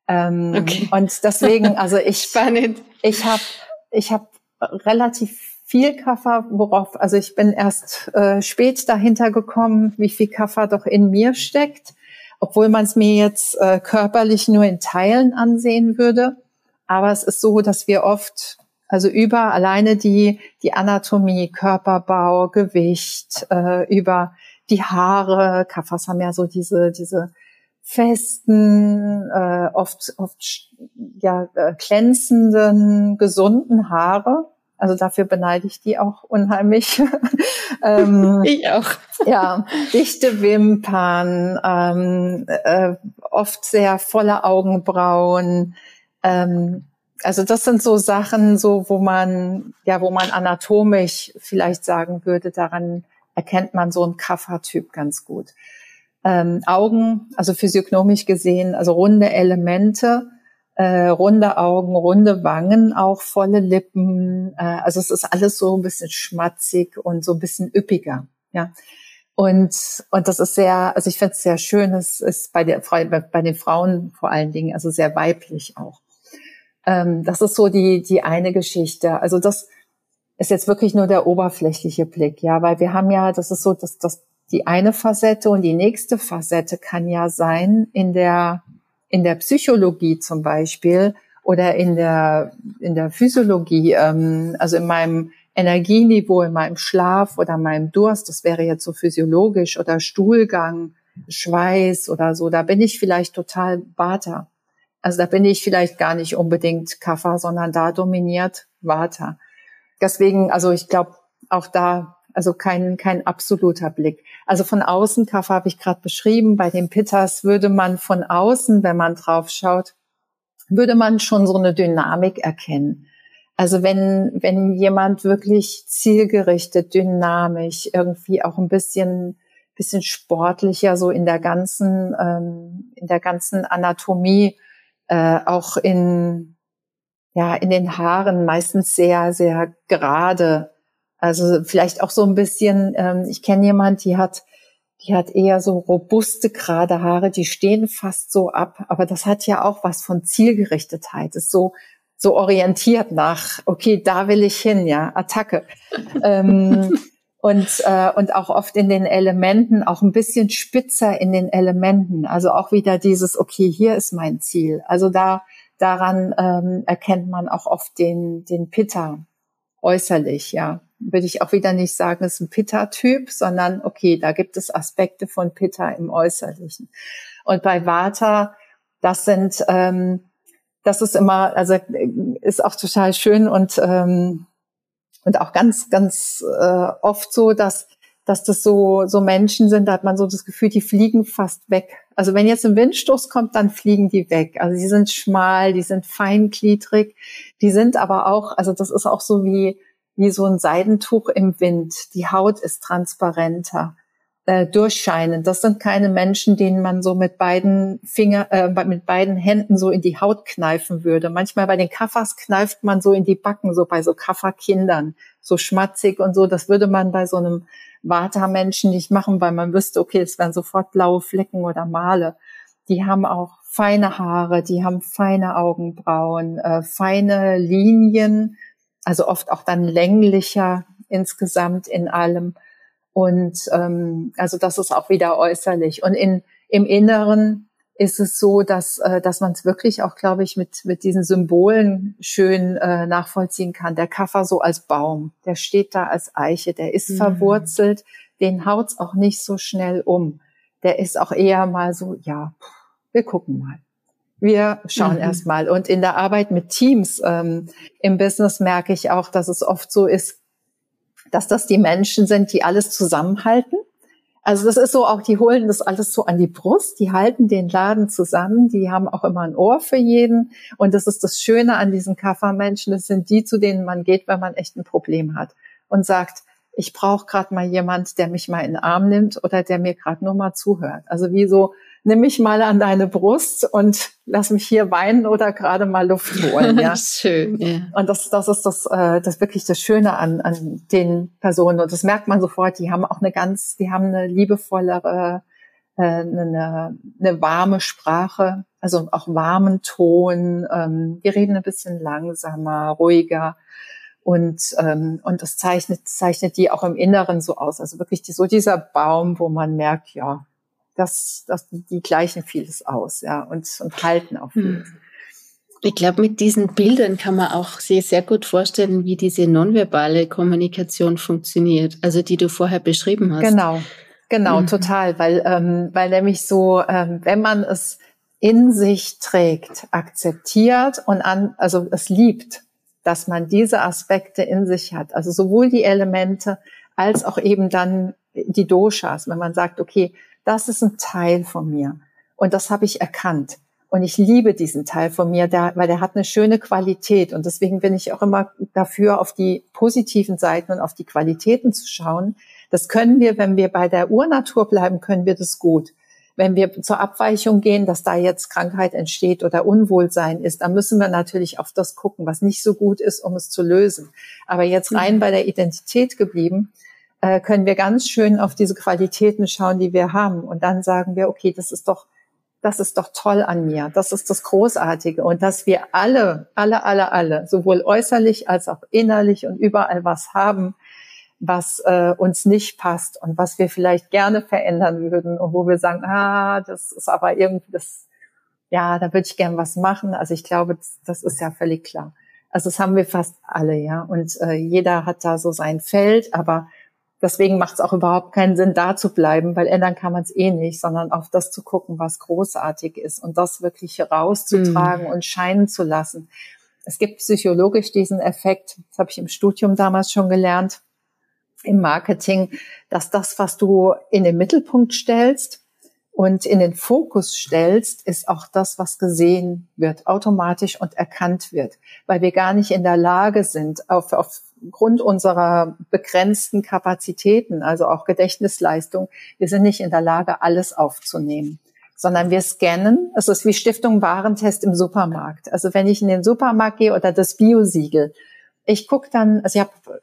Ähm, okay. Und deswegen, also ich, Spannend. ich habe ich hab relativ viel Kaffer, worauf, also ich bin erst äh, spät dahinter gekommen, wie viel Kaffer doch in mir steckt, obwohl man es mir jetzt äh, körperlich nur in Teilen ansehen würde. Aber es ist so, dass wir oft, also über alleine die, die Anatomie, Körperbau, Gewicht, äh, über die Haare, Kaffers haben ja so diese, diese festen, äh, oft, oft ja, äh, glänzenden, gesunden Haare. Also dafür beneide ich die auch unheimlich. ähm, ich auch. ja, dichte Wimpern, ähm, äh, oft sehr volle Augenbrauen. Ähm, also das sind so Sachen, so wo man, ja, wo man anatomisch vielleicht sagen würde, daran erkennt man so einen Kaffertyp ganz gut ähm, Augen, also physiognomisch gesehen, also runde Elemente, äh, runde Augen, runde Wangen, auch volle Lippen. Äh, also es ist alles so ein bisschen schmatzig und so ein bisschen üppiger. Ja. Und, und das ist sehr, also ich finde es sehr schön, es ist bei, der, bei den Frauen vor allen Dingen, also sehr weiblich auch. Ähm, das ist so die, die eine Geschichte. Also das ist jetzt wirklich nur der oberflächliche Blick, ja, weil wir haben ja, das ist so, dass das die eine Facette und die nächste Facette kann ja sein in der, in der Psychologie zum Beispiel oder in der, in der Physiologie, ähm, also in meinem Energieniveau, in meinem Schlaf oder meinem Durst, das wäre jetzt so physiologisch oder Stuhlgang, Schweiß oder so, da bin ich vielleicht total Vata. Also da bin ich vielleicht gar nicht unbedingt Kaffer, sondern da dominiert Vata. Deswegen, also ich glaube, auch da, also kein, kein absoluter Blick. Also von außen, Kaffer habe ich gerade beschrieben, bei den Pittas würde man von außen, wenn man drauf schaut, würde man schon so eine Dynamik erkennen. Also wenn, wenn jemand wirklich zielgerichtet, dynamisch, irgendwie auch ein bisschen, bisschen sportlicher so in der ganzen, ähm, in der ganzen Anatomie, äh, auch in, ja, in den Haaren meistens sehr, sehr gerade. Also vielleicht auch so ein bisschen, ähm, ich kenne jemand, die hat, die hat eher so robuste, gerade Haare, die stehen fast so ab, aber das hat ja auch was von Zielgerichtetheit, ist so, so orientiert nach, okay, da will ich hin, ja, Attacke. ähm, und, äh, und auch oft in den Elementen, auch ein bisschen spitzer in den Elementen. Also auch wieder dieses, okay, hier ist mein Ziel. Also da, daran ähm, erkennt man auch oft den, den Pitta äußerlich, ja. Würde ich auch wieder nicht sagen, ist ein Pitta-Typ, sondern okay, da gibt es Aspekte von Pitta im Äußerlichen. Und bei Vata, das sind, ähm, das ist immer, also ist auch total schön und ähm, und auch ganz, ganz äh, oft so, dass dass das so, so Menschen sind, da hat man so das Gefühl, die fliegen fast weg. Also wenn jetzt ein Windstoß kommt, dann fliegen die weg. Also die sind schmal, die sind feingliedrig, die sind aber auch, also das ist auch so wie, wie so ein Seidentuch im Wind. Die Haut ist transparenter äh, durchscheinen. Das sind keine Menschen, denen man so mit beiden Finger, äh, mit beiden Händen so in die Haut kneifen würde. Manchmal bei den Kaffers kneift man so in die Backen, so bei so Kafferkindern, so schmatzig und so. Das würde man bei so einem Vata-Menschen nicht machen, weil man wüsste, okay, es wären sofort blaue Flecken oder Male. Die haben auch feine Haare, die haben feine Augenbrauen, äh, feine Linien, also oft auch dann länglicher insgesamt in allem. Und ähm, also das ist auch wieder äußerlich. Und in, im Inneren ist es so, dass, äh, dass man es wirklich auch, glaube ich, mit, mit diesen Symbolen schön äh, nachvollziehen kann. Der Kaffer so als Baum, der steht da als Eiche, der ist mhm. verwurzelt, den haut's auch nicht so schnell um. Der ist auch eher mal so, ja, wir gucken mal. Wir schauen mhm. erst mal. Und in der Arbeit mit Teams ähm, im Business merke ich auch, dass es oft so ist, dass das die Menschen sind, die alles zusammenhalten. Also das ist so auch, die holen das alles so an die Brust, die halten den Laden zusammen, die haben auch immer ein Ohr für jeden. Und das ist das Schöne an diesen Kaffermenschen, das sind die, zu denen man geht, wenn man echt ein Problem hat und sagt, ich brauche gerade mal jemand, der mich mal in den Arm nimmt oder der mir gerade nur mal zuhört. Also wie so nimm mich mal an deine Brust und lass mich hier weinen oder gerade mal Luft holen. Ja? Schön. Ja. Und das, das ist das, äh, das wirklich das Schöne an, an den Personen. Und das merkt man sofort. Die haben auch eine ganz, die haben eine liebevollere, äh, eine, eine warme Sprache, also auch warmen Ton. Ähm, die reden ein bisschen langsamer, ruhiger. Und, ähm, und das zeichnet, zeichnet die auch im Inneren so aus. Also wirklich die, so dieser Baum, wo man merkt, ja, das, das, die gleichen vieles aus, ja, und, und halten auf hm. vieles. Ich glaube, mit diesen Bildern kann man auch sich sehr gut vorstellen, wie diese nonverbale Kommunikation funktioniert, also die du vorher beschrieben hast. Genau, genau, mhm. total, weil, ähm, weil nämlich so, ähm, wenn man es in sich trägt, akzeptiert und an, also es liebt, dass man diese Aspekte in sich hat, also sowohl die Elemente als auch eben dann die Doshas, wenn man sagt, okay, das ist ein Teil von mir. Und das habe ich erkannt. Und ich liebe diesen Teil von mir, der, weil der hat eine schöne Qualität. Und deswegen bin ich auch immer dafür, auf die positiven Seiten und auf die Qualitäten zu schauen. Das können wir, wenn wir bei der Urnatur bleiben, können wir das gut. Wenn wir zur Abweichung gehen, dass da jetzt Krankheit entsteht oder Unwohlsein ist, dann müssen wir natürlich auf das gucken, was nicht so gut ist, um es zu lösen. Aber jetzt rein mhm. bei der Identität geblieben, äh, können wir ganz schön auf diese Qualitäten schauen, die wir haben. Und dann sagen wir, okay, das ist doch, das ist doch toll an mir. Das ist das Großartige. Und dass wir alle, alle, alle, alle, sowohl äußerlich als auch innerlich und überall was haben, was äh, uns nicht passt und was wir vielleicht gerne verändern würden und wo wir sagen, ah, das ist aber irgendwie das, ja, da würde ich gern was machen. Also ich glaube, das, das ist ja völlig klar. Also das haben wir fast alle, ja. Und äh, jeder hat da so sein Feld, aber deswegen macht es auch überhaupt keinen Sinn, da zu bleiben, weil ändern kann man es eh nicht, sondern auf das zu gucken, was großartig ist und das wirklich rauszutragen mhm. und scheinen zu lassen. Es gibt psychologisch diesen Effekt, das habe ich im Studium damals schon gelernt, im Marketing, dass das, was du in den Mittelpunkt stellst, und in den Fokus stellst, ist auch das, was gesehen wird, automatisch und erkannt wird, weil wir gar nicht in der Lage sind, auf, aufgrund unserer begrenzten Kapazitäten, also auch Gedächtnisleistung, wir sind nicht in der Lage, alles aufzunehmen sondern wir scannen. Es ist wie Stiftung Warentest im Supermarkt. Also wenn ich in den Supermarkt gehe oder das Biosiegel, ich gucke dann, also ich habe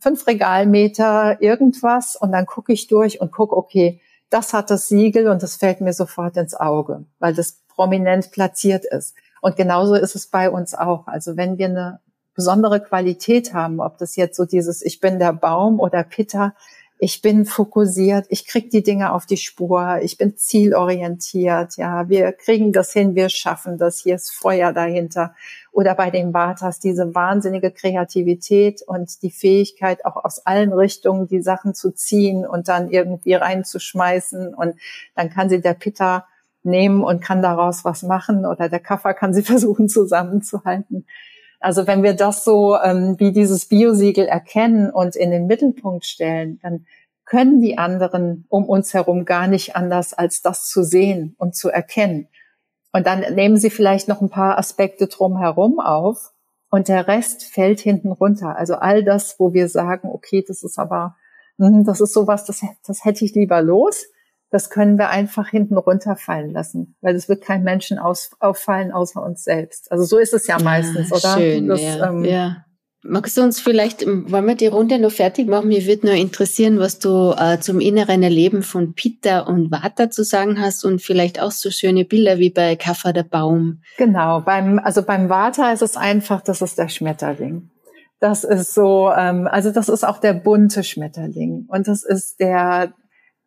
fünf Regalmeter irgendwas und dann gucke ich durch und gucke, okay, das hat das Siegel und das fällt mir sofort ins Auge, weil das prominent platziert ist. Und genauso ist es bei uns auch. Also wenn wir eine besondere Qualität haben, ob das jetzt so dieses Ich bin der Baum oder Pitta, ich bin fokussiert, ich krieg die Dinge auf die Spur, ich bin zielorientiert, ja, wir kriegen das hin, wir schaffen das, hier ist Feuer dahinter. Oder bei den Vatas diese wahnsinnige Kreativität und die Fähigkeit, auch aus allen Richtungen die Sachen zu ziehen und dann irgendwie reinzuschmeißen. Und dann kann sie der Pitta nehmen und kann daraus was machen oder der Kaffer kann sie versuchen zusammenzuhalten. Also wenn wir das so ähm, wie dieses Biosiegel erkennen und in den Mittelpunkt stellen, dann können die anderen um uns herum gar nicht anders, als das zu sehen und zu erkennen. Und dann nehmen sie vielleicht noch ein paar Aspekte drumherum auf und der Rest fällt hinten runter. Also all das, wo wir sagen, okay, das ist aber, hm, das ist sowas, das, das hätte ich lieber los das können wir einfach hinten runterfallen lassen, weil es wird kein Menschen aus, auffallen außer uns selbst. Also so ist es ja meistens, ja, oder? Schön, das, ja, ähm, ja. Magst du uns vielleicht, wollen wir die Runde noch fertig machen? Mir würde nur interessieren, was du äh, zum inneren Erleben von Peter und Vata zu sagen hast und vielleicht auch so schöne Bilder wie bei Kaffer der Baum. Genau, beim, also beim Vata ist es einfach, das ist der Schmetterling. Das ist so, ähm, also das ist auch der bunte Schmetterling und das ist der,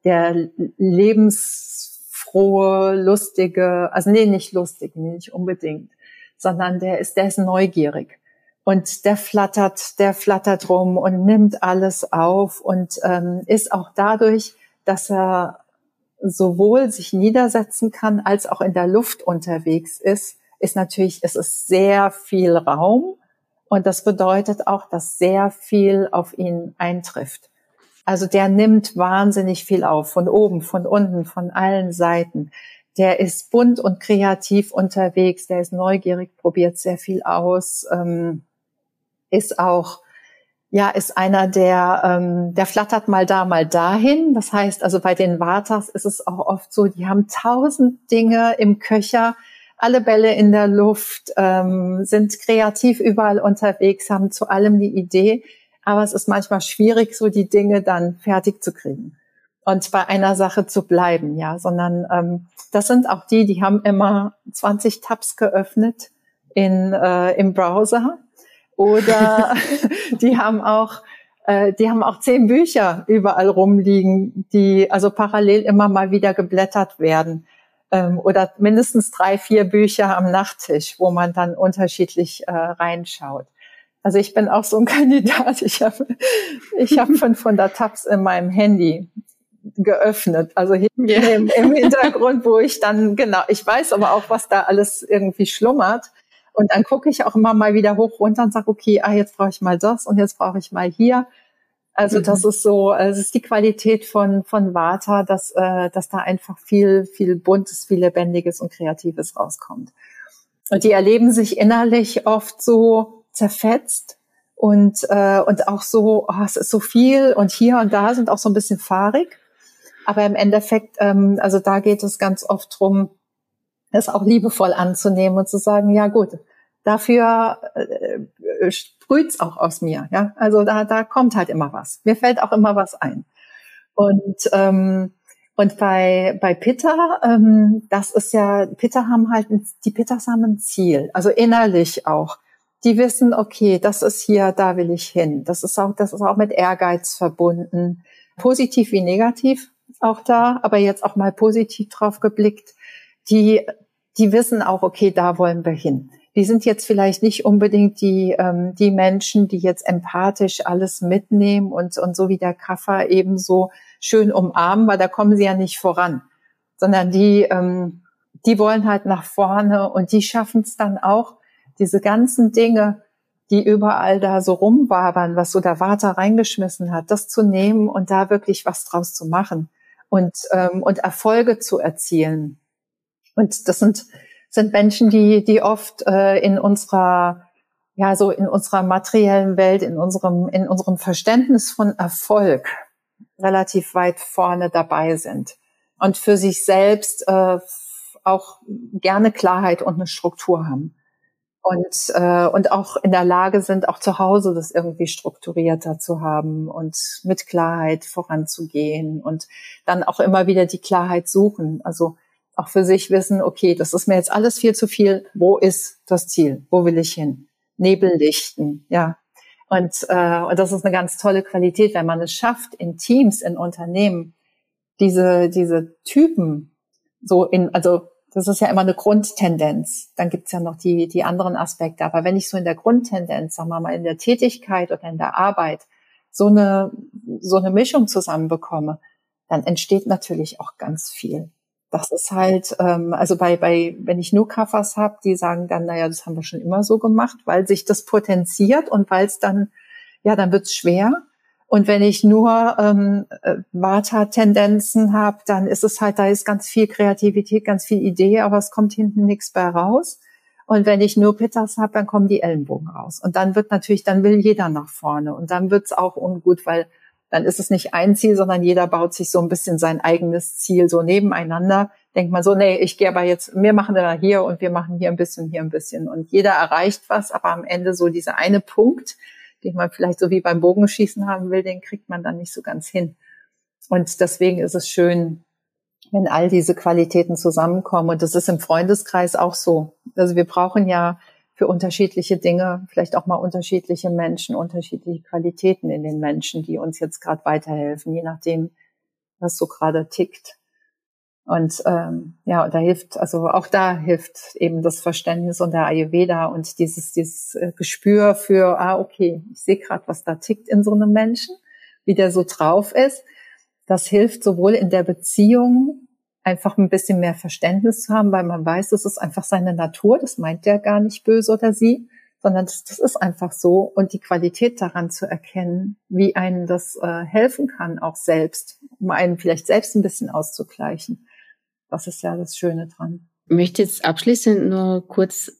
der lebensfrohe, lustige, also nee, nicht lustig, nicht unbedingt, sondern der ist, der ist neugierig. Und der flattert, der flattert rum und nimmt alles auf und ähm, ist auch dadurch, dass er sowohl sich niedersetzen kann, als auch in der Luft unterwegs ist, ist natürlich, es ist sehr viel Raum. Und das bedeutet auch, dass sehr viel auf ihn eintrifft. Also der nimmt wahnsinnig viel auf, von oben, von unten, von allen Seiten. Der ist bunt und kreativ unterwegs, der ist neugierig, probiert sehr viel aus, ähm, ist auch, ja, ist einer, der, ähm, der flattert mal da, mal dahin. Das heißt, also bei den Vatas ist es auch oft so, die haben tausend Dinge im Köcher, alle Bälle in der Luft, ähm, sind kreativ überall unterwegs, haben zu allem die Idee aber es ist manchmal schwierig, so die Dinge dann fertig zu kriegen und bei einer Sache zu bleiben, ja, sondern ähm, das sind auch die, die haben immer 20 Tabs geöffnet in, äh, im Browser oder die haben auch äh, die haben auch zehn Bücher überall rumliegen, die also parallel immer mal wieder geblättert werden ähm, oder mindestens drei, vier Bücher am Nachttisch, wo man dann unterschiedlich äh, reinschaut. Also ich bin auch so ein Kandidat. Ich habe ich hab 500 Tabs in meinem Handy geöffnet. Also hier yeah. im, im Hintergrund, wo ich dann, genau, ich weiß aber auch, was da alles irgendwie schlummert. Und dann gucke ich auch immer mal wieder hoch runter und sage, okay, ah, jetzt brauche ich mal das und jetzt brauche ich mal hier. Also mhm. das ist so, es ist die Qualität von von Vata, dass äh, dass da einfach viel viel buntes, viel lebendiges und kreatives rauskommt. Und die erleben sich innerlich oft so zerfetzt und, äh, und auch so, oh, es ist so viel und hier und da sind auch so ein bisschen fahrig. Aber im Endeffekt, ähm, also da geht es ganz oft drum, es auch liebevoll anzunehmen und zu sagen, ja gut, dafür äh, sprüht's auch aus mir. Ja, also da, da kommt halt immer was. Mir fällt auch immer was ein. Und ähm, und bei bei Pitta, ähm, das ist ja Pitta haben halt die Pittas haben ein Ziel, also innerlich auch die wissen, okay, das ist hier, da will ich hin. Das ist auch, das ist auch mit Ehrgeiz verbunden. Positiv wie negativ auch da, aber jetzt auch mal positiv drauf geblickt. Die, die wissen auch, okay, da wollen wir hin. Die sind jetzt vielleicht nicht unbedingt die, ähm, die Menschen, die jetzt empathisch alles mitnehmen und, und so wie der Kaffer ebenso schön umarmen, weil da kommen sie ja nicht voran, sondern die, ähm, die wollen halt nach vorne und die schaffen es dann auch, diese ganzen Dinge, die überall da so rumwabern, was so der Vater reingeschmissen hat, das zu nehmen und da wirklich was draus zu machen und, ähm, und Erfolge zu erzielen. Und das sind, sind Menschen, die, die oft äh, in unserer, ja, so in unserer materiellen Welt, in unserem, in unserem Verständnis von Erfolg relativ weit vorne dabei sind und für sich selbst äh, auch gerne Klarheit und eine Struktur haben und, äh, und auch in der Lage sind, auch zu Hause das irgendwie strukturierter zu haben und mit Klarheit voranzugehen und dann auch immer wieder die Klarheit suchen. Also auch für sich wissen, okay, das ist mir jetzt alles viel zu viel. Wo ist das Ziel? Wo will ich hin? Nebellichten, ja. Und, äh, und das ist eine ganz tolle Qualität, wenn man es schafft, in Teams, in Unternehmen, diese, diese Typen so in, also das ist ja immer eine Grundtendenz. Dann gibt's ja noch die, die anderen Aspekte. Aber wenn ich so in der Grundtendenz, sagen wir mal, in der Tätigkeit oder in der Arbeit so eine, so eine Mischung zusammenbekomme, dann entsteht natürlich auch ganz viel. Das ist halt, ähm, also bei, bei, wenn ich nur Kaffers habe, die sagen dann, naja, das haben wir schon immer so gemacht, weil sich das potenziert und weil es dann, ja, dann wird's schwer. Und wenn ich nur ähm, äh, Vata-Tendenzen habe, dann ist es halt, da ist ganz viel Kreativität, ganz viel Idee, aber es kommt hinten nichts bei raus. Und wenn ich nur Pitters habe, dann kommen die Ellenbogen raus. Und dann wird natürlich, dann will jeder nach vorne. Und dann wird's auch ungut, weil dann ist es nicht ein Ziel, sondern jeder baut sich so ein bisschen sein eigenes Ziel so nebeneinander. Denkt man so, nee, ich gehe aber jetzt, wir machen da hier und wir machen hier ein bisschen, hier ein bisschen. Und jeder erreicht was, aber am Ende so dieser eine Punkt, den man vielleicht so wie beim Bogenschießen haben will, den kriegt man dann nicht so ganz hin. Und deswegen ist es schön, wenn all diese Qualitäten zusammenkommen. Und das ist im Freundeskreis auch so. Also wir brauchen ja für unterschiedliche Dinge vielleicht auch mal unterschiedliche Menschen, unterschiedliche Qualitäten in den Menschen, die uns jetzt gerade weiterhelfen, je nachdem, was so gerade tickt. Und ähm, ja, da hilft, also auch da hilft eben das Verständnis und der Ayurveda und dieses, dieses äh, Gespür für, ah, okay, ich sehe gerade, was da tickt in so einem Menschen, wie der so drauf ist. Das hilft sowohl in der Beziehung einfach ein bisschen mehr Verständnis zu haben, weil man weiß, das ist einfach seine Natur, das meint der gar nicht böse oder sie, sondern das, das ist einfach so und die Qualität daran zu erkennen, wie einen das äh, helfen kann, auch selbst, um einen vielleicht selbst ein bisschen auszugleichen. Das ist ja das Schöne dran. Ich möchte jetzt abschließend nur kurz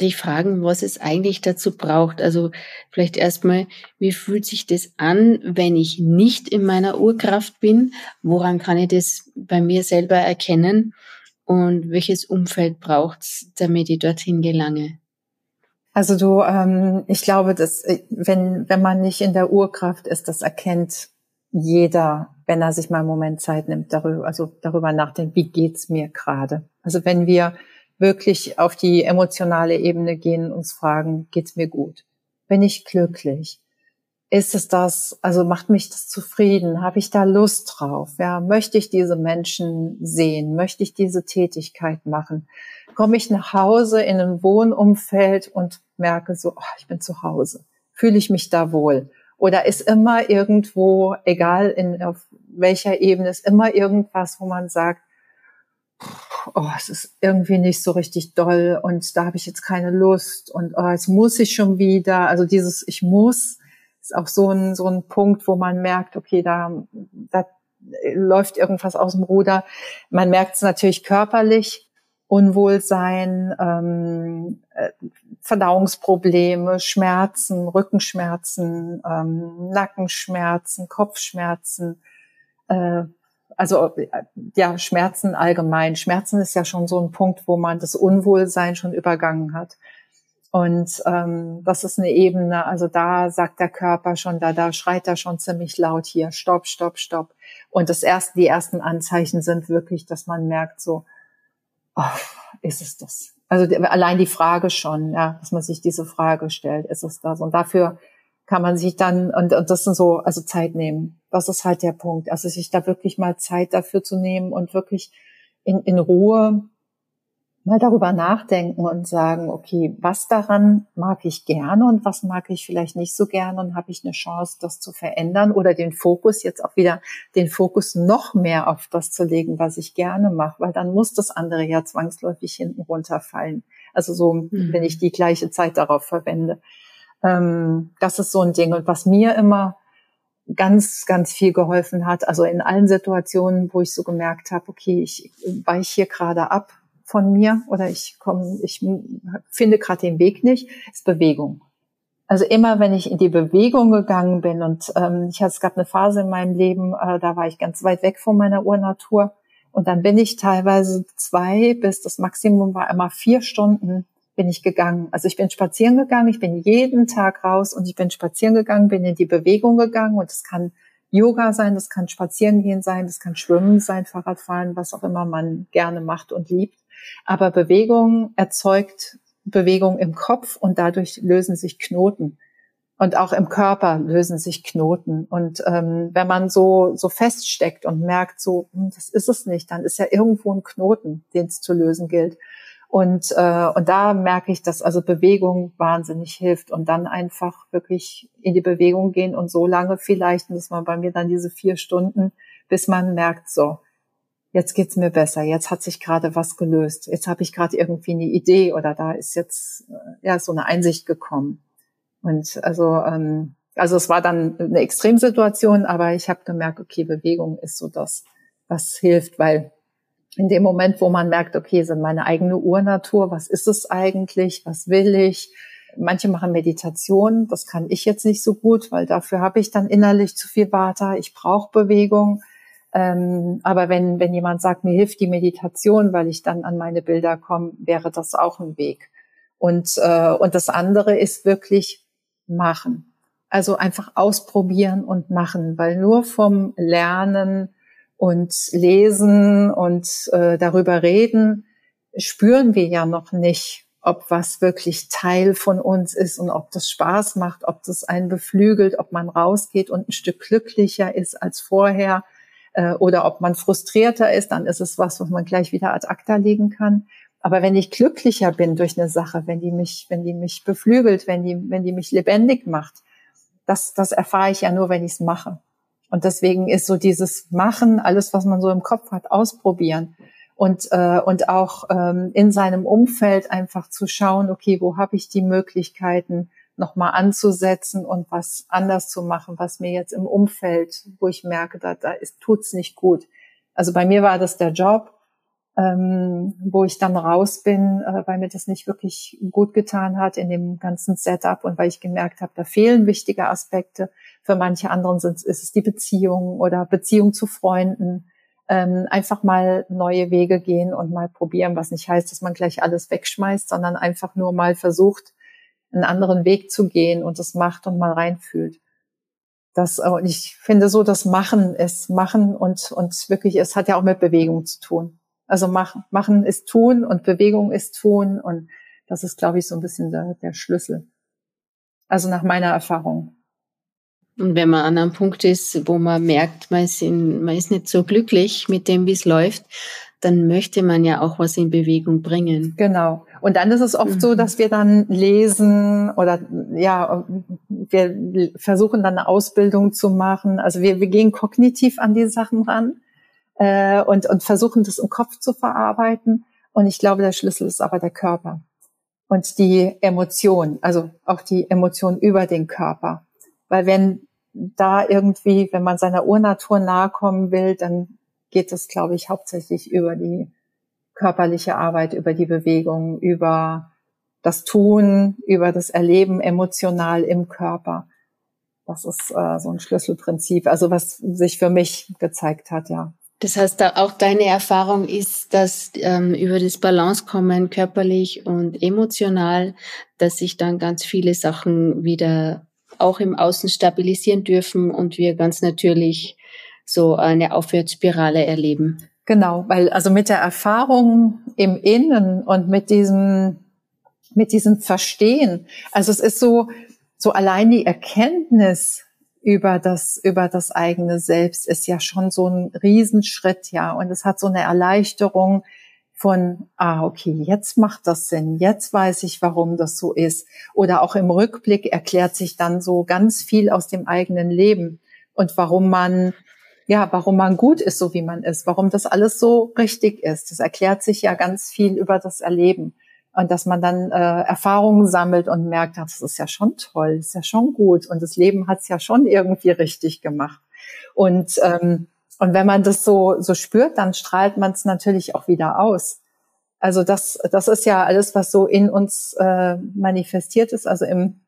dich fragen, was es eigentlich dazu braucht. Also vielleicht erstmal, wie fühlt sich das an, wenn ich nicht in meiner Urkraft bin? Woran kann ich das bei mir selber erkennen? Und welches Umfeld braucht es, damit ich dorthin gelange? Also du, ähm, ich glaube, dass wenn wenn man nicht in der Urkraft ist, das erkennt jeder, wenn er sich mal einen Moment Zeit nimmt, darüber, also darüber nachdenkt, wie geht's mir gerade? Also wenn wir wirklich auf die emotionale Ebene gehen und uns fragen, geht's mir gut? Bin ich glücklich? Ist es das, also macht mich das zufrieden? Habe ich da Lust drauf? Ja, möchte ich diese Menschen sehen? Möchte ich diese Tätigkeit machen? Komme ich nach Hause in ein Wohnumfeld und merke so, oh, ich bin zu Hause. Fühle ich mich da wohl? Oder ist immer irgendwo, egal in auf welcher Ebene, ist immer irgendwas, wo man sagt, oh, es ist irgendwie nicht so richtig doll und da habe ich jetzt keine Lust und oh, jetzt muss ich schon wieder. Also dieses Ich muss ist auch so ein, so ein Punkt, wo man merkt, okay, da, da läuft irgendwas aus dem Ruder. Man merkt es natürlich körperlich, Unwohlsein, ähm, äh, Verdauungsprobleme, Schmerzen, Rückenschmerzen, ähm, Nackenschmerzen, Kopfschmerzen, äh, also äh, ja, Schmerzen allgemein. Schmerzen ist ja schon so ein Punkt, wo man das Unwohlsein schon übergangen hat. Und ähm, das ist eine Ebene, also da sagt der Körper schon, da, da schreit er schon ziemlich laut hier, stopp, stopp, stopp. Und das erste, die ersten Anzeichen sind wirklich, dass man merkt so, oh, ist es das? Also allein die Frage schon, ja, dass man sich diese Frage stellt, ist es das? Und dafür kann man sich dann, und, und das sind so, also Zeit nehmen. Das ist halt der Punkt. Also sich da wirklich mal Zeit dafür zu nehmen und wirklich in, in Ruhe mal darüber nachdenken und sagen, okay, was daran mag ich gerne und was mag ich vielleicht nicht so gerne und habe ich eine Chance, das zu verändern oder den Fokus jetzt auch wieder, den Fokus noch mehr auf das zu legen, was ich gerne mache, weil dann muss das andere ja zwangsläufig hinten runterfallen. Also so, mhm. wenn ich die gleiche Zeit darauf verwende. Ähm, das ist so ein Ding. Und was mir immer ganz, ganz viel geholfen hat, also in allen Situationen, wo ich so gemerkt habe, okay, ich weiche hier gerade ab von mir oder ich komme, ich finde gerade den Weg nicht, ist Bewegung. Also immer, wenn ich in die Bewegung gegangen bin und ähm, ich hatte, es gab eine Phase in meinem Leben, äh, da war ich ganz weit weg von meiner Urnatur und dann bin ich teilweise zwei bis das Maximum war immer vier Stunden bin ich gegangen. Also ich bin spazieren gegangen, ich bin jeden Tag raus und ich bin spazieren gegangen, bin in die Bewegung gegangen und es kann Yoga sein, das kann Spazieren gehen sein, das kann Schwimmen sein, Fahrradfahren, was auch immer man gerne macht und liebt. Aber Bewegung erzeugt Bewegung im Kopf und dadurch lösen sich Knoten. Und auch im Körper lösen sich Knoten. Und ähm, wenn man so, so feststeckt und merkt, so, hm, das ist es nicht, dann ist ja irgendwo ein Knoten, den es zu lösen gilt. Und, äh, und da merke ich, dass also Bewegung wahnsinnig hilft und dann einfach wirklich in die Bewegung gehen und so lange vielleicht, und das war bei mir dann diese vier Stunden, bis man merkt, so, jetzt geht's mir besser, jetzt hat sich gerade was gelöst, jetzt habe ich gerade irgendwie eine Idee oder da ist jetzt äh, ja so eine Einsicht gekommen. Und also ähm, also es war dann eine Extremsituation, aber ich habe gemerkt, okay, Bewegung ist so das, was hilft, weil in dem Moment, wo man merkt, okay, sind meine eigene Urnatur, was ist es eigentlich, was will ich? Manche machen Meditation, das kann ich jetzt nicht so gut, weil dafür habe ich dann innerlich zu viel Vata. Ich brauche Bewegung. Ähm, aber wenn, wenn jemand sagt, mir hilft die Meditation, weil ich dann an meine Bilder komme, wäre das auch ein Weg. Und, äh, und das andere ist wirklich machen. Also einfach ausprobieren und machen, weil nur vom Lernen und Lesen und äh, darüber reden spüren wir ja noch nicht, ob was wirklich Teil von uns ist und ob das Spaß macht, ob das einen beflügelt, ob man rausgeht und ein Stück glücklicher ist als vorher äh, oder ob man frustrierter ist, dann ist es was, was man gleich wieder ad acta legen kann. Aber wenn ich glücklicher bin durch eine Sache, wenn die mich, wenn die mich beflügelt, wenn die, wenn die mich lebendig macht, das, das erfahre ich ja nur, wenn ich es mache. Und deswegen ist so dieses Machen, alles, was man so im Kopf hat, ausprobieren und äh, und auch ähm, in seinem Umfeld einfach zu schauen, okay, wo habe ich die Möglichkeiten, nochmal anzusetzen und was anders zu machen, was mir jetzt im Umfeld, wo ich merke, da, da ist, tut's nicht gut. Also bei mir war das der Job, ähm, wo ich dann raus bin, äh, weil mir das nicht wirklich gut getan hat in dem ganzen Setup und weil ich gemerkt habe, da fehlen wichtige Aspekte. Für manche anderen sind, ist es die Beziehung oder Beziehung zu Freunden. Ähm, einfach mal neue Wege gehen und mal probieren, was nicht heißt, dass man gleich alles wegschmeißt, sondern einfach nur mal versucht, einen anderen Weg zu gehen und das macht und mal reinfühlt. Das, und ich finde so, das Machen ist Machen und, und wirklich, es hat ja auch mit Bewegung zu tun. Also machen, machen ist tun und Bewegung ist tun und das ist, glaube ich, so ein bisschen der, der Schlüssel. Also nach meiner Erfahrung. Und wenn man an einem Punkt ist, wo man merkt, man ist, in, man ist nicht so glücklich mit dem, wie es läuft, dann möchte man ja auch was in Bewegung bringen. Genau. Und dann ist es oft mhm. so, dass wir dann lesen oder ja, wir versuchen dann eine Ausbildung zu machen. Also wir, wir gehen kognitiv an die Sachen ran äh, und, und versuchen das im Kopf zu verarbeiten. Und ich glaube, der Schlüssel ist aber der Körper und die Emotion, also auch die Emotion über den Körper. Weil wenn da irgendwie, wenn man seiner Urnatur nahe kommen will, dann geht es, glaube ich, hauptsächlich über die körperliche Arbeit, über die Bewegung, über das Tun, über das Erleben emotional im Körper. Das ist äh, so ein Schlüsselprinzip, also was sich für mich gezeigt hat, ja. Das heißt, auch deine Erfahrung ist, dass ähm, über das Balance kommen, körperlich und emotional, dass sich dann ganz viele Sachen wieder auch im Außen stabilisieren dürfen und wir ganz natürlich so eine Aufwärtsspirale erleben. Genau, weil also mit der Erfahrung im Innen und mit diesem mit diesem Verstehen, also es ist so so allein die Erkenntnis über das über das eigene Selbst ist ja schon so ein Riesenschritt, ja, und es hat so eine Erleichterung von ah okay, jetzt macht das Sinn, jetzt weiß ich, warum das so ist, oder auch im Rückblick erklärt sich dann so ganz viel aus dem eigenen Leben und warum man ja, warum man gut ist, so wie man ist, warum das alles so richtig ist. Das erklärt sich ja ganz viel über das Erleben. Und dass man dann äh, Erfahrungen sammelt und merkt, das ist ja schon toll, das ist ja schon gut. Und das Leben hat es ja schon irgendwie richtig gemacht. Und, ähm, und wenn man das so, so spürt, dann strahlt man es natürlich auch wieder aus. Also das, das ist ja alles, was so in uns äh, manifestiert ist. Also im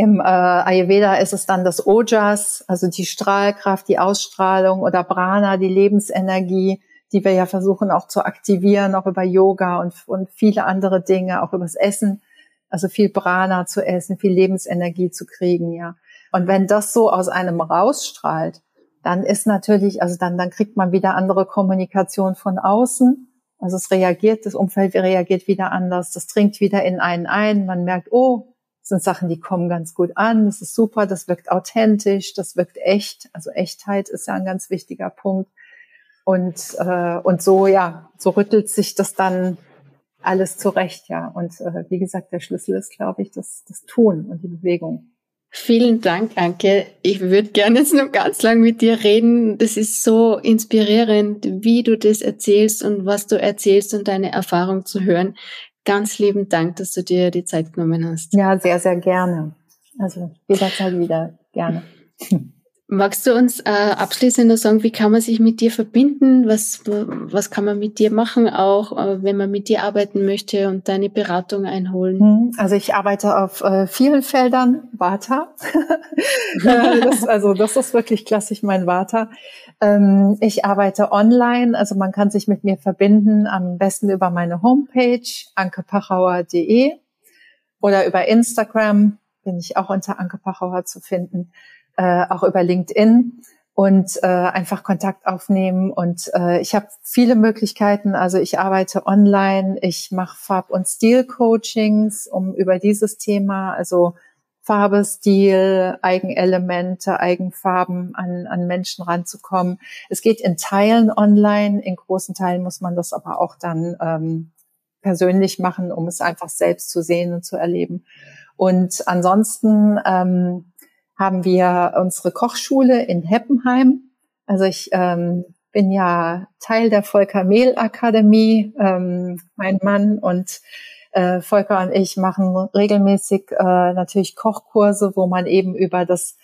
im äh, Ayurveda ist es dann das Ojas, also die Strahlkraft, die Ausstrahlung oder Prana, die Lebensenergie, die wir ja versuchen auch zu aktivieren, auch über Yoga und, und viele andere Dinge, auch übers Essen. Also viel Prana zu essen, viel Lebensenergie zu kriegen, ja. Und wenn das so aus einem rausstrahlt, dann ist natürlich, also dann, dann kriegt man wieder andere Kommunikation von außen. Also es reagiert, das Umfeld reagiert wieder anders, das dringt wieder in einen ein. Man merkt, oh, sind Sachen, die kommen ganz gut an. Das ist super, das wirkt authentisch, das wirkt echt. Also Echtheit ist ja ein ganz wichtiger Punkt. Und, äh, und so, ja, so rüttelt sich das dann alles zurecht, ja. Und äh, wie gesagt, der Schlüssel ist, glaube ich, das, das Tun und die Bewegung. Vielen Dank, Anke. Ich würde gerne jetzt noch ganz lang mit dir reden. Das ist so inspirierend, wie du das erzählst und was du erzählst und deine Erfahrung zu hören. Ganz lieben Dank, dass du dir die Zeit genommen hast. Ja, sehr, sehr gerne. Also jederzeit wieder gerne. Magst du uns äh, abschließend noch sagen, wie kann man sich mit dir verbinden? Was, was kann man mit dir machen, auch äh, wenn man mit dir arbeiten möchte und deine Beratung einholen? Hm, also ich arbeite auf äh, vielen Feldern, Vata. Äh, das, also das ist wirklich klassisch mein Vata. Ähm, ich arbeite online, also man kann sich mit mir verbinden, am besten über meine Homepage ankepachauer.de oder über Instagram bin ich auch unter Anke Pachauer zu finden äh, auch über LinkedIn und äh, einfach Kontakt aufnehmen. Und äh, ich habe viele Möglichkeiten. Also ich arbeite online, ich mache Farb- und Stil-Coachings, um über dieses Thema, also Farbe, Stil, Eigenelemente, Eigenfarben an, an Menschen ranzukommen. Es geht in Teilen online, in großen Teilen muss man das aber auch dann ähm, persönlich machen, um es einfach selbst zu sehen und zu erleben. Und ansonsten ähm, haben wir unsere Kochschule in Heppenheim. Also ich ähm, bin ja Teil der Volker Mehl Akademie, ähm, mein Mann und äh, Volker und ich machen regelmäßig äh, natürlich Kochkurse, wo man eben über das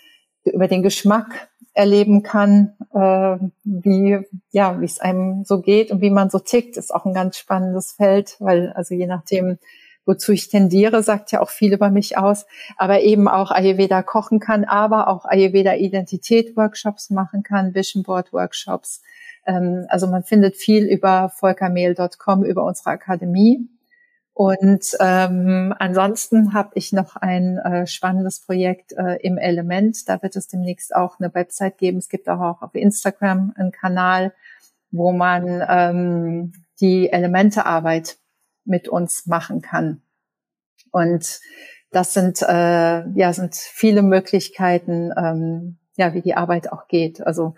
über den Geschmack erleben kann, äh, wie ja wie es einem so geht und wie man so tickt, ist auch ein ganz spannendes Feld, weil also je nachdem wozu ich tendiere, sagt ja auch viel über mich aus, aber eben auch Ayurveda kochen kann, aber auch Ayurveda Identität Workshops machen kann, Vision Board Workshops. Ähm, also man findet viel über volkermehl.com, über unsere Akademie. Und ähm, ansonsten habe ich noch ein äh, spannendes Projekt äh, im Element. Da wird es demnächst auch eine Website geben. Es gibt auch auf Instagram einen Kanal, wo man ähm, die Elementearbeit mit uns machen kann. Und das sind äh, ja sind viele Möglichkeiten, ähm, ja, wie die Arbeit auch geht. Also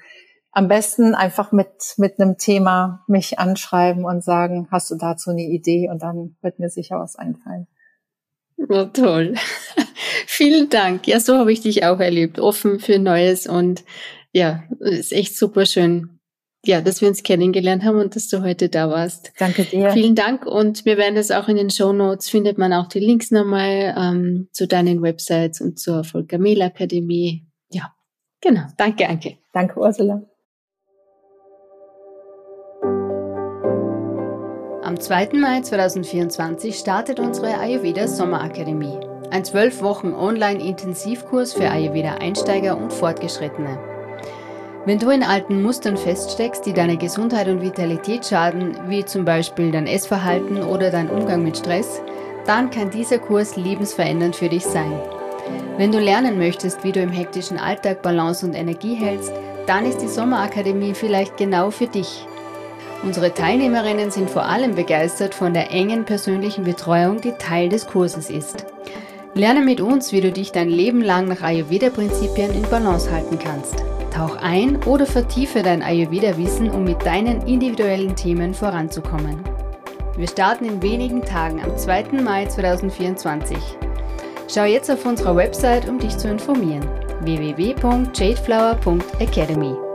am besten einfach mit mit einem Thema mich anschreiben und sagen, hast du dazu eine Idee? Und dann wird mir sicher was einfallen. Ja, toll. Vielen Dank. Ja, so habe ich dich auch erlebt. Offen für Neues und ja, ist echt super schön ja, dass wir uns kennengelernt haben und dass du heute da warst. Danke dir. Vielen Dank und wir werden das auch in den Show Notes findet man auch die Links nochmal ähm, zu deinen Websites und zur Volker Mehl Akademie. Ja, genau. Danke, Anke. Danke, Ursula. Am 2. Mai 2024 startet unsere Ayurveda Sommerakademie. Ein zwölf Wochen Online-Intensivkurs für Ayurveda-Einsteiger und Fortgeschrittene. Wenn du in alten Mustern feststeckst, die deiner Gesundheit und Vitalität schaden, wie zum Beispiel dein Essverhalten oder dein Umgang mit Stress, dann kann dieser Kurs lebensverändernd für dich sein. Wenn du lernen möchtest, wie du im hektischen Alltag Balance und Energie hältst, dann ist die Sommerakademie vielleicht genau für dich. Unsere Teilnehmerinnen sind vor allem begeistert von der engen persönlichen Betreuung, die Teil des Kurses ist. Lerne mit uns, wie du dich dein Leben lang nach Ayurveda-Prinzipien in Balance halten kannst. Tauch ein oder vertiefe dein Ayurveda-Wissen, um mit deinen individuellen Themen voranzukommen. Wir starten in wenigen Tagen am 2. Mai 2024. Schau jetzt auf unserer Website, um dich zu informieren. www.jadeflower.academy